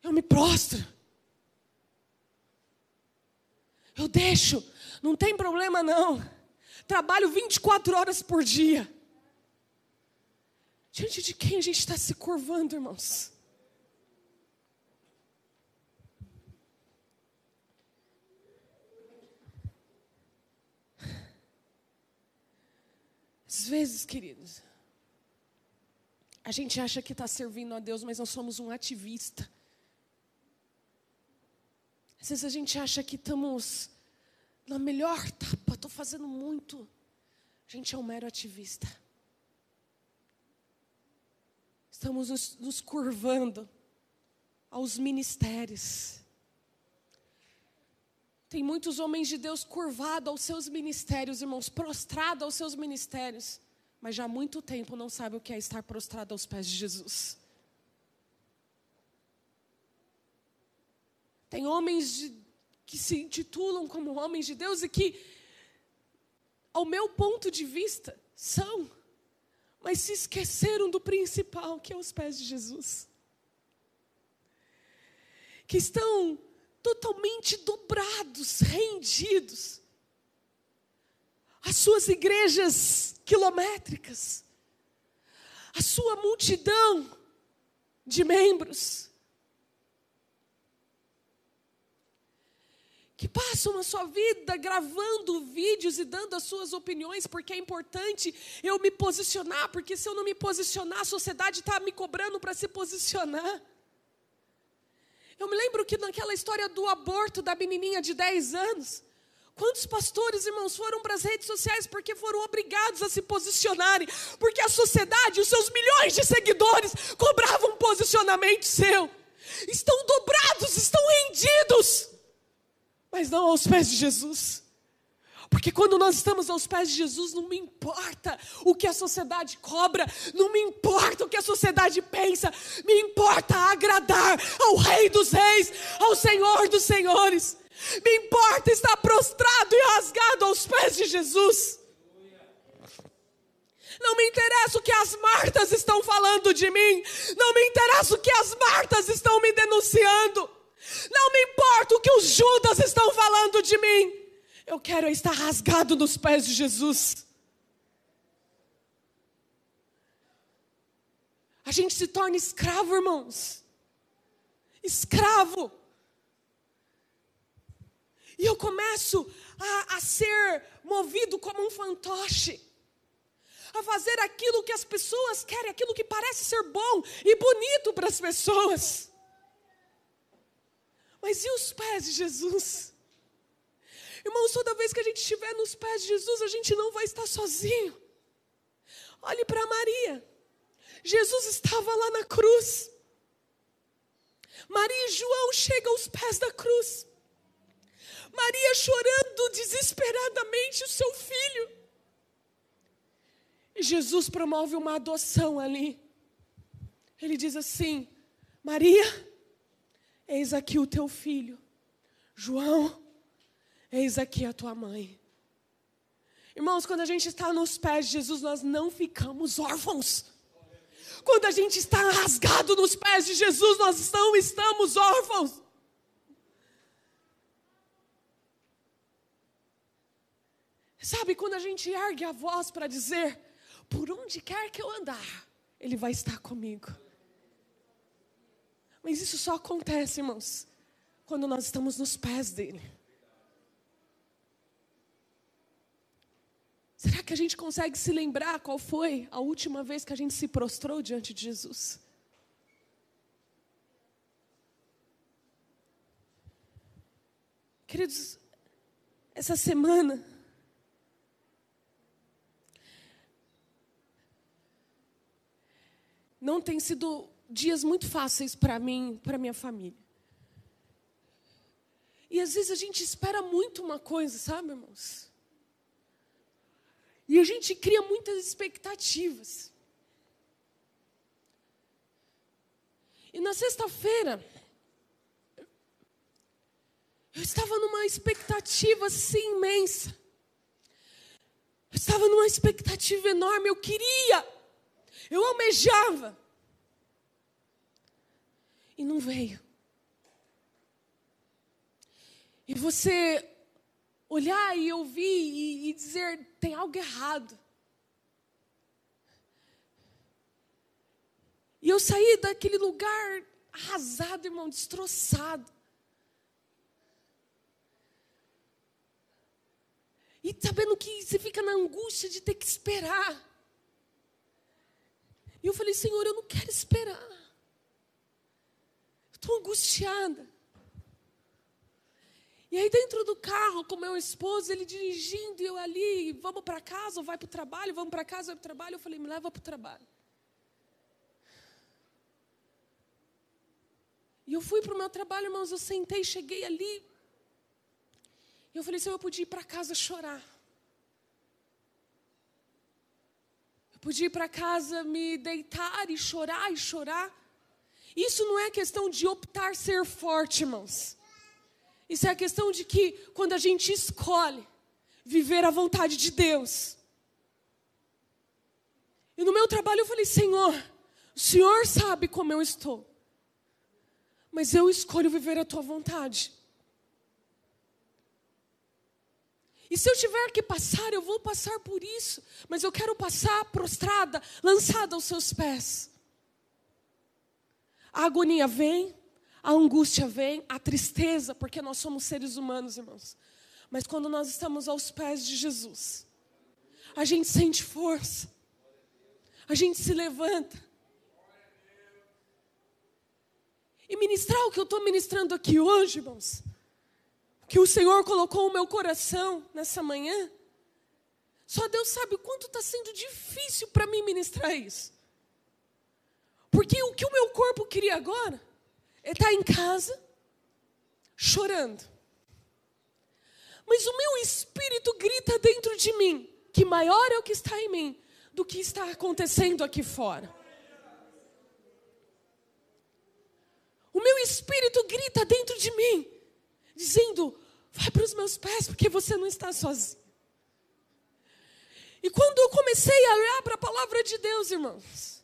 eu me prostro. Eu deixo, não tem problema não. Trabalho 24 horas por dia. Diante de quem a gente está se curvando, irmãos? Às vezes, queridos, a gente acha que está servindo a Deus, mas nós somos um ativista. Às vezes a gente acha que estamos na melhor etapa, estou fazendo muito. A gente é um mero ativista. Estamos nos, nos curvando aos ministérios. Tem muitos homens de Deus curvados aos seus ministérios, irmãos, prostrados aos seus ministérios, mas já há muito tempo não sabe o que é estar prostrado aos pés de Jesus. Tem homens de, que se intitulam como homens de Deus e que, ao meu ponto de vista, são, mas se esqueceram do principal, que é os pés de Jesus. Que estão totalmente dobrados, rendidos. As suas igrejas quilométricas, a sua multidão de membros, que passam a sua vida gravando vídeos e dando as suas opiniões, porque é importante eu me posicionar, porque se eu não me posicionar, a sociedade está me cobrando para se posicionar. Eu me lembro que naquela história do aborto da menininha de 10 anos, quantos pastores, irmãos, foram para as redes sociais porque foram obrigados a se posicionarem, porque a sociedade, os seus milhões de seguidores, cobravam um posicionamento seu. Estão dobrados, estão rendidos, mas não aos pés de Jesus. Porque quando nós estamos aos pés de Jesus, não me importa o que a sociedade cobra, não me importa o que a sociedade pensa, me importa agradar ao Rei dos Reis, ao Senhor dos Senhores. Me importa estar prostrado e rasgado aos pés de Jesus. Não me interessa o que as Martas estão falando de mim. Não me interessa o que as Martas estão me denunciando. Não me importa o que os Judas estão falando de mim. Eu quero estar rasgado nos pés de Jesus. A gente se torna escravo, irmãos. Escravo. E eu começo a, a ser movido como um fantoche. A fazer aquilo que as pessoas querem, aquilo que parece ser bom e bonito para as pessoas. Mas e os pés de Jesus? Irmãos, toda vez que a gente estiver nos pés de Jesus, a gente não vai estar sozinho. Olhe para Maria. Jesus estava lá na cruz. Maria e João chegam aos pés da cruz. Maria chorando desesperadamente o seu filho. E Jesus promove uma adoção ali. Ele diz assim: Maria, eis aqui o teu filho. João, Eis aqui a tua mãe. Irmãos, quando a gente está nos pés de Jesus, nós não ficamos órfãos. Quando a gente está rasgado nos pés de Jesus, nós não estamos órfãos. Sabe, quando a gente ergue a voz para dizer: por onde quer que eu andar, Ele vai estar comigo. Mas isso só acontece, irmãos, quando nós estamos nos pés dEle. Será que a gente consegue se lembrar qual foi a última vez que a gente se prostrou diante de Jesus? Queridos, essa semana, não tem sido dias muito fáceis para mim, para minha família. E às vezes a gente espera muito uma coisa, sabe, irmãos? E a gente cria muitas expectativas. E na sexta-feira, eu estava numa expectativa assim imensa. Eu estava numa expectativa enorme, eu queria, eu almejava. E não veio. E você olhar e ouvir e, e dizer: tem algo errado. E eu saí daquele lugar arrasado, irmão, destroçado. E sabendo que você fica na angústia de ter que esperar. E eu falei, Senhor, eu não quero esperar. Estou angustiada. E aí dentro do carro com meu esposo, ele dirigindo e eu ali, vamos para casa ou vai para o trabalho, vamos para casa, vai para o trabalho. Eu falei, me leva para o trabalho. E eu fui para o meu trabalho, irmãos, eu sentei, cheguei ali. E eu falei, Senhor, eu podia ir para casa chorar. Eu podia ir para casa me deitar e chorar e chorar. Isso não é questão de optar ser forte, irmãos. Isso é a questão de que quando a gente escolhe viver a vontade de Deus. E no meu trabalho eu falei, Senhor, o Senhor sabe como eu estou. Mas eu escolho viver a tua vontade. E se eu tiver que passar, eu vou passar por isso. Mas eu quero passar prostrada, lançada aos seus pés. A agonia vem, a angústia vem, a tristeza, porque nós somos seres humanos, irmãos. Mas quando nós estamos aos pés de Jesus, a gente sente força, a gente se levanta. E ministrar o que eu estou ministrando aqui hoje, irmãos, que o Senhor colocou no meu coração nessa manhã, só Deus sabe o quanto está sendo difícil para mim ministrar isso. Porque o que o meu corpo queria agora é estar tá em casa, chorando. Mas o meu espírito grita dentro de mim que maior é o que está em mim do que está acontecendo aqui fora. O meu espírito grita dentro de mim, dizendo: vai para os meus pés, porque você não está sozinho. E quando eu comecei a olhar para a palavra de Deus, irmãos,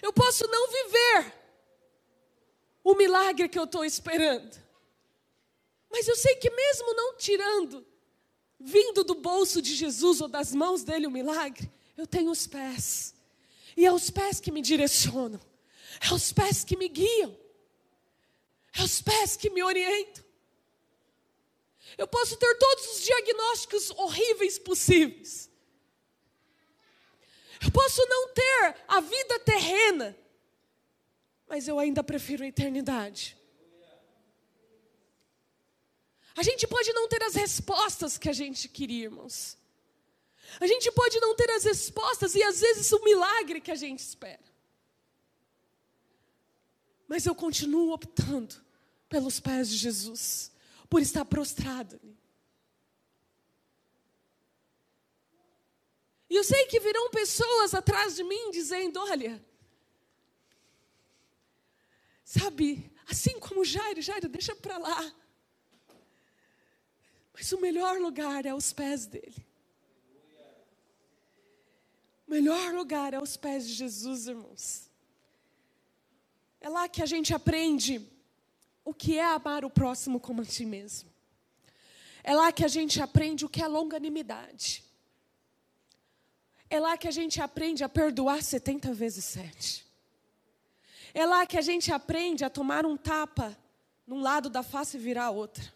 eu posso não viver o milagre que eu estou esperando. Mas eu sei que mesmo não tirando, vindo do bolso de Jesus ou das mãos dele o milagre, eu tenho os pés. E é os pés que me direcionam. É os pés que me guiam. É os pés que me orientam. Eu posso ter todos os diagnósticos horríveis possíveis. Eu posso não ter a vida terrena, mas eu ainda prefiro a eternidade. A gente pode não ter as respostas que a gente queria, irmãos. A gente pode não ter as respostas e às vezes o milagre que a gente espera. Mas eu continuo optando pelos pés de Jesus, por estar prostrado. E eu sei que virão pessoas atrás de mim dizendo: olha, sabe, assim como Jairo, Jairo, deixa para lá. Mas o melhor lugar é aos pés dele. O melhor lugar é aos pés de Jesus, irmãos. É lá que a gente aprende o que é amar o próximo como a ti mesmo. É lá que a gente aprende o que é longanimidade. É lá que a gente aprende a perdoar 70 vezes 7. É lá que a gente aprende a tomar um tapa num lado da face e virar a outra.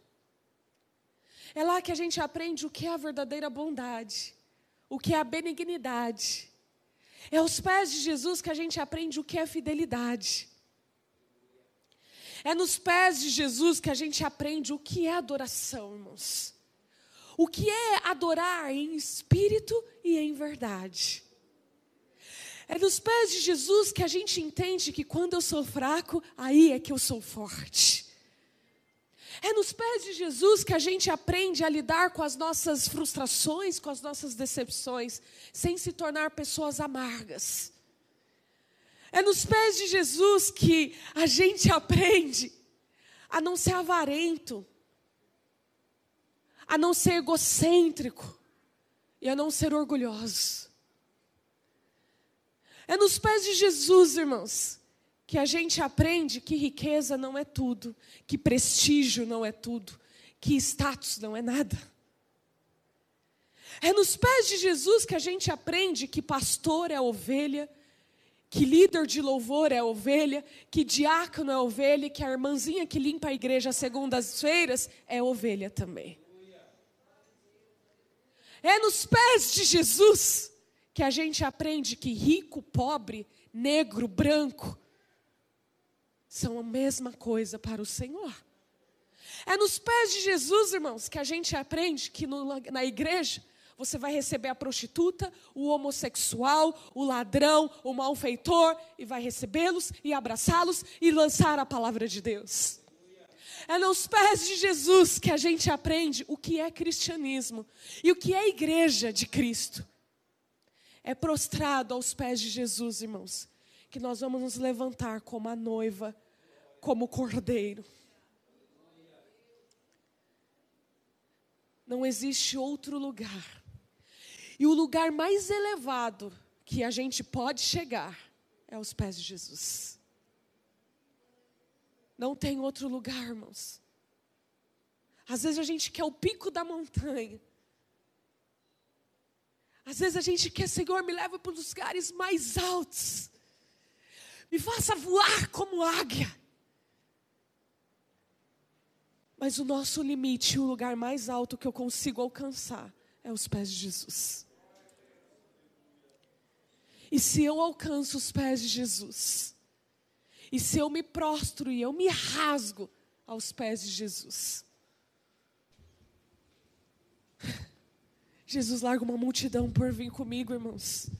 É lá que a gente aprende o que é a verdadeira bondade, o que é a benignidade. É aos pés de Jesus que a gente aprende o que é fidelidade. É nos pés de Jesus que a gente aprende o que é adoração, irmãos. O que é adorar em espírito e em verdade. É nos pés de Jesus que a gente entende que quando eu sou fraco, aí é que eu sou forte. É nos pés de Jesus que a gente aprende a lidar com as nossas frustrações, com as nossas decepções, sem se tornar pessoas amargas. É nos pés de Jesus que a gente aprende a não ser avarento, a não ser egocêntrico e a não ser orgulhoso. É nos pés de Jesus, irmãos, que a gente aprende que riqueza não é tudo, que prestígio não é tudo, que status não é nada. É nos pés de Jesus que a gente aprende que pastor é ovelha, que líder de louvor é ovelha, que diácono é ovelha, que a irmãzinha que limpa a igreja segundas-feiras é ovelha também. É nos pés de Jesus que a gente aprende que rico, pobre, negro, branco, são a mesma coisa para o Senhor. É nos pés de Jesus, irmãos, que a gente aprende que no, na igreja você vai receber a prostituta, o homossexual, o ladrão, o malfeitor, e vai recebê-los e abraçá-los e lançar a palavra de Deus. É nos pés de Jesus que a gente aprende o que é cristianismo e o que é igreja de Cristo. É prostrado aos pés de Jesus, irmãos, que nós vamos nos levantar como a noiva, como o cordeiro. Não existe outro lugar. E o lugar mais elevado que a gente pode chegar é aos pés de Jesus. Não tem outro lugar, irmãos. Às vezes a gente quer o pico da montanha. Às vezes a gente quer, Senhor, me leva para os lugares mais altos. Me faça voar como águia. Mas o nosso limite, o lugar mais alto que eu consigo alcançar, é os pés de Jesus. E se eu alcanço os pés de Jesus, e se eu me prostro e eu me rasgo aos pés de Jesus, Jesus larga uma multidão por vir comigo, irmãos.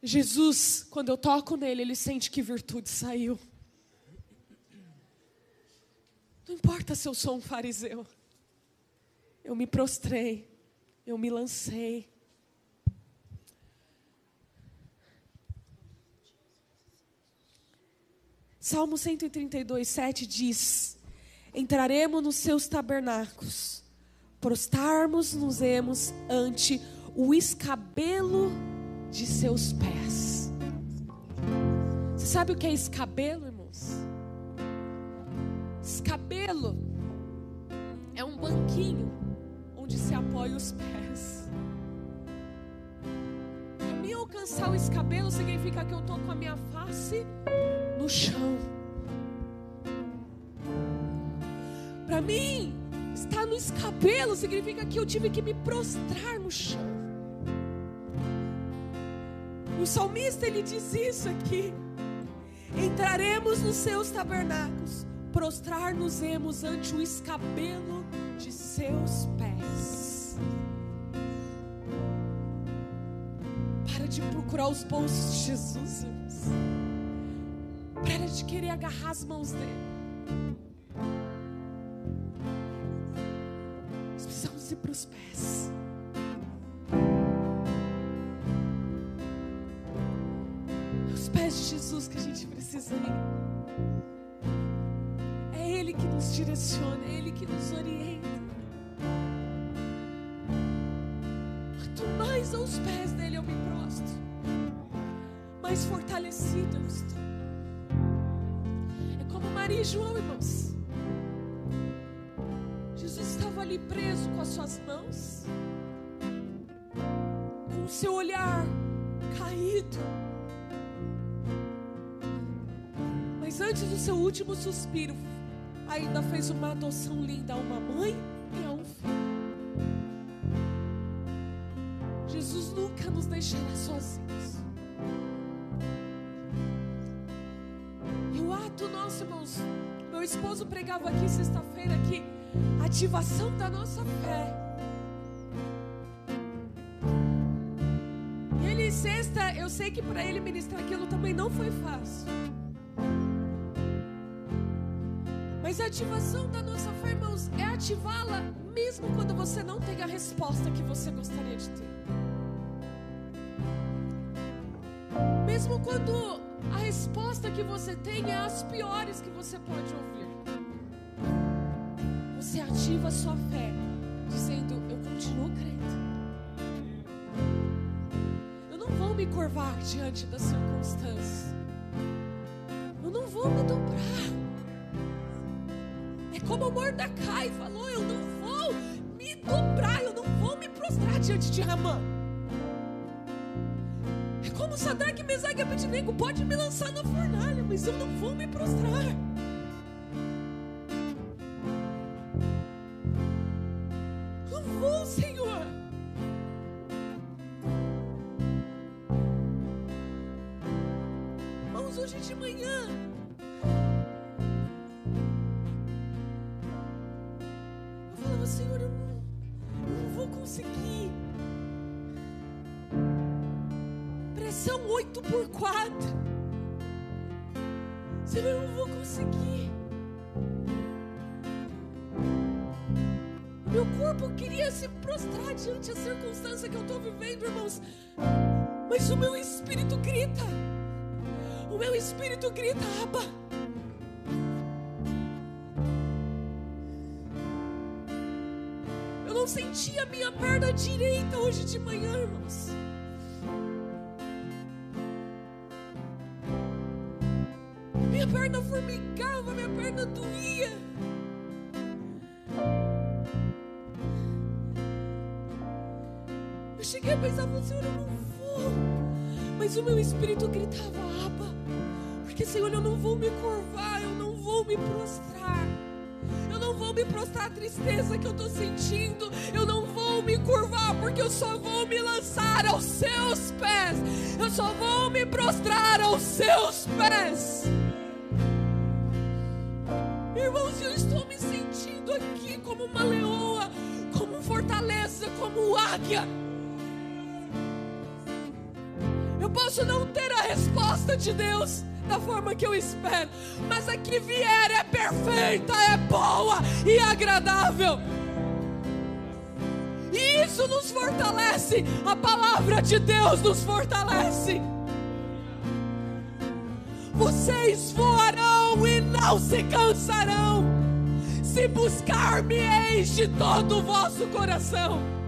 Jesus, quando eu toco nele, ele sente que virtude saiu. Não importa se eu sou um fariseu. Eu me prostrei, eu me lancei. Salmo 132, 7 diz: Entraremos nos seus tabernáculos prostarmos-nos ante o escabelo de seus pés. Você sabe o que é escabelo, irmãos? Escabelo é um banquinho onde se apoia os pés. Para mim alcançar o escabelo significa que eu estou com a minha face no chão. Para mim, Estar no escabelo significa que eu tive que me prostrar no chão. O salmista ele diz isso aqui. Entraremos nos seus tabernáculos, prostrar-nos-emos ante o escabelo de seus pés. Para de procurar os bolsos de Jesus. Para de querer agarrar as mãos dele. Para os pés. Os pés de Jesus que a gente precisa ir. É Ele que nos direciona, é Ele que nos orienta. Quanto mais aos pés dele eu me prostro, mais fortalecido eu estou. É como Maria e João, irmãos ali preso com as suas mãos, com o seu olhar caído. Mas antes do seu último suspiro, ainda fez uma adoção linda a uma mãe e a um filho. Jesus nunca nos deixará sozinhos. E o ato nosso, irmãos, meu esposo pregava aqui sexta-feira que ativação da nossa fé. E ele, sexta, eu sei que para ele ministrar aquilo também não foi fácil. Mas a ativação da nossa fé, irmãos, é ativá-la mesmo quando você não tem a resposta que você gostaria de ter. Mesmo quando a resposta que você tem é as piores que você pode ouvir você ativa a sua fé, dizendo: Eu continuo crendo. Eu não vou me curvar diante das circunstâncias. Eu não vou me dobrar. É como Mordecai falou: Eu não vou me dobrar, eu não vou me prostrar diante de Ramã. É como Sadraque, Mesaque e Abednego: Pode me lançar na fornalha, mas eu não vou me prostrar. De manhã, irmãos. Minha perna formigava, minha perna doía. Eu cheguei a pensar, Senhor, eu não vou. Mas o meu espírito gritava, Abba. Porque, Senhor, eu não vou me curvar, eu não vou me prostrar. Eu não vou me prostrar à tristeza que eu estou sentindo. Eu não vou me curvar, porque eu só vou me lançar aos seus pés. Eu só vou me prostrar aos seus pés. Irmãos, eu estou me sentindo aqui como uma leoa, como fortaleza, como águia. Eu posso não ter a resposta de Deus da forma que eu espero, mas a que vier é perfeita, é boa e agradável. Isso nos fortalece, a palavra de Deus nos fortalece. Vocês voarão e não se cansarão, se buscar-me-eis de todo o vosso coração.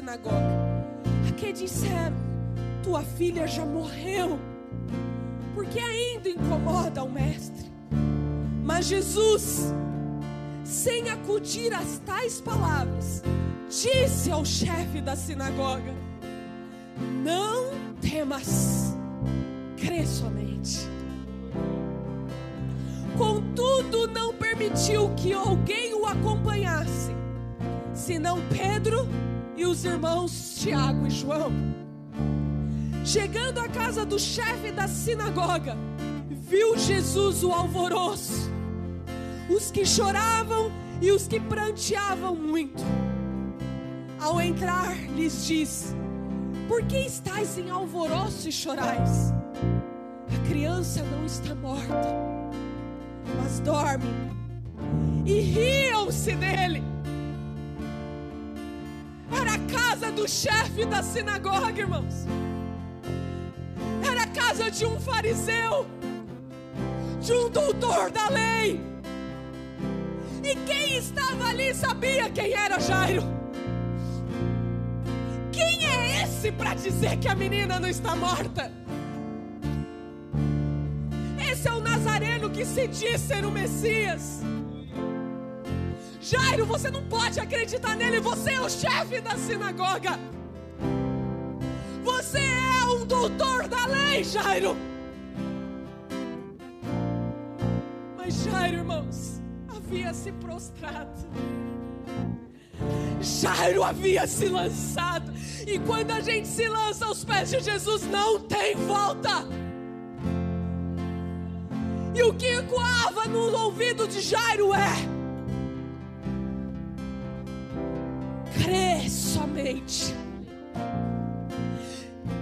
Sinagoga. A que disseram: Tua filha já morreu, porque ainda incomoda o mestre. Mas Jesus, sem acudir às tais palavras, disse ao chefe da sinagoga: Não temas, crê somente. Contudo, não permitiu que alguém o acompanhasse, senão Pedro e os irmãos Tiago e João. Chegando à casa do chefe da sinagoga, viu Jesus o alvoroço, os que choravam e os que pranteavam muito. Ao entrar, lhes disse: Por que estáis em alvoroço e chorais? A criança não está morta, mas dorme. E riam-se dele. Casa do chefe da sinagoga, irmãos. Era a casa de um fariseu, de um doutor da lei. E quem estava ali sabia quem era Jairo. Quem é esse para dizer que a menina não está morta? Esse é o Nazareno que se diz ser o Messias. Jairo, você não pode acreditar nele, você é o chefe da sinagoga. Você é um doutor da lei, Jairo. Mas Jairo, irmãos, havia se prostrado. Jairo havia se lançado. E quando a gente se lança aos pés de Jesus, não tem volta. E o que ecoava no ouvido de Jairo é: crê somente.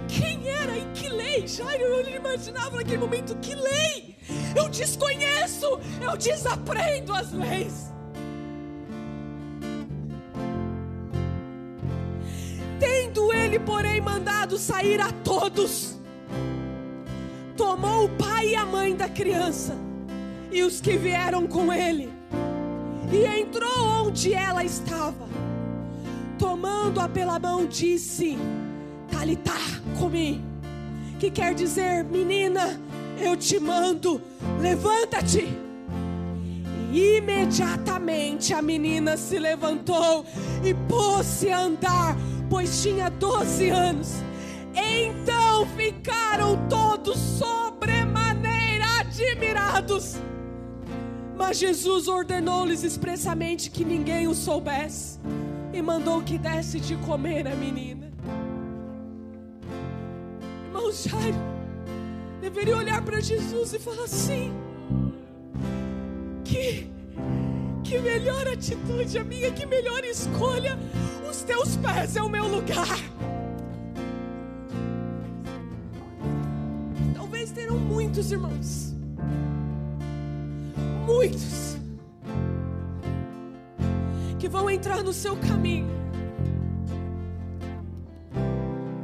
Quem era e que lei? Jairo, eu não imaginava naquele momento que lei. Eu desconheço, eu desaprendo as leis. Tendo ele, porém, mandado sair a todos, tomou o pai e a mãe da criança e os que vieram com ele, e entrou onde ela estava. Tomando-a pela mão, disse: Talitá, comi. Que quer dizer, menina, eu te mando, levanta-te. Imediatamente a menina se levantou e pôs-se a andar, pois tinha 12 anos. Então ficaram todos sobremaneira admirados. Mas Jesus ordenou-lhes expressamente que ninguém o soubesse e mandou que desse de comer a menina. Irmão Jairo deveria olhar para Jesus e falar assim: que, que melhor atitude a minha, que melhor escolha. Os teus pés é o meu lugar. Talvez terão muitos irmãos, muitos, vão entrar no seu caminho.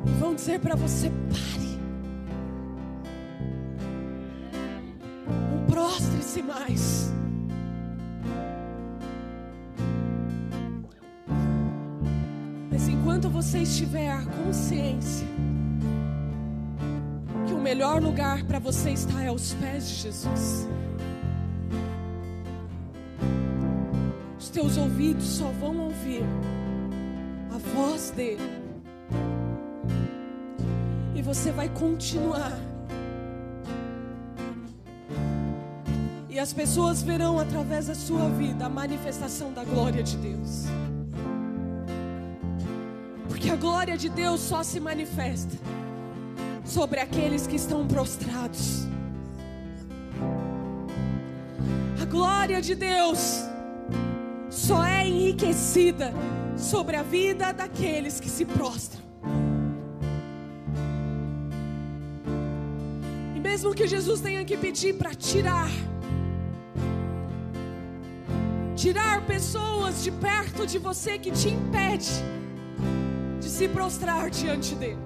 E vão dizer para você: pare, não prostre-se mais. Mas enquanto você estiver consciência que o melhor lugar para você estar é aos pés de Jesus, teus ouvidos só vão ouvir a voz dele, e você vai continuar. E as pessoas verão através da sua vida a manifestação da glória de Deus. Porque a glória de Deus só se manifesta sobre aqueles que estão prostrados. A glória de Deus enriquecida sobre a vida daqueles que se prostram. E mesmo que Jesus tenha que pedir para tirar, tirar pessoas de perto de você que te impede de se prostrar diante dele.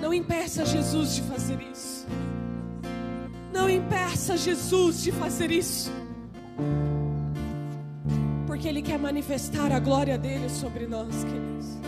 Não impeça Jesus de fazer isso. Não impeça Jesus de fazer isso. Porque ele quer manifestar a glória dele sobre nós, queridos.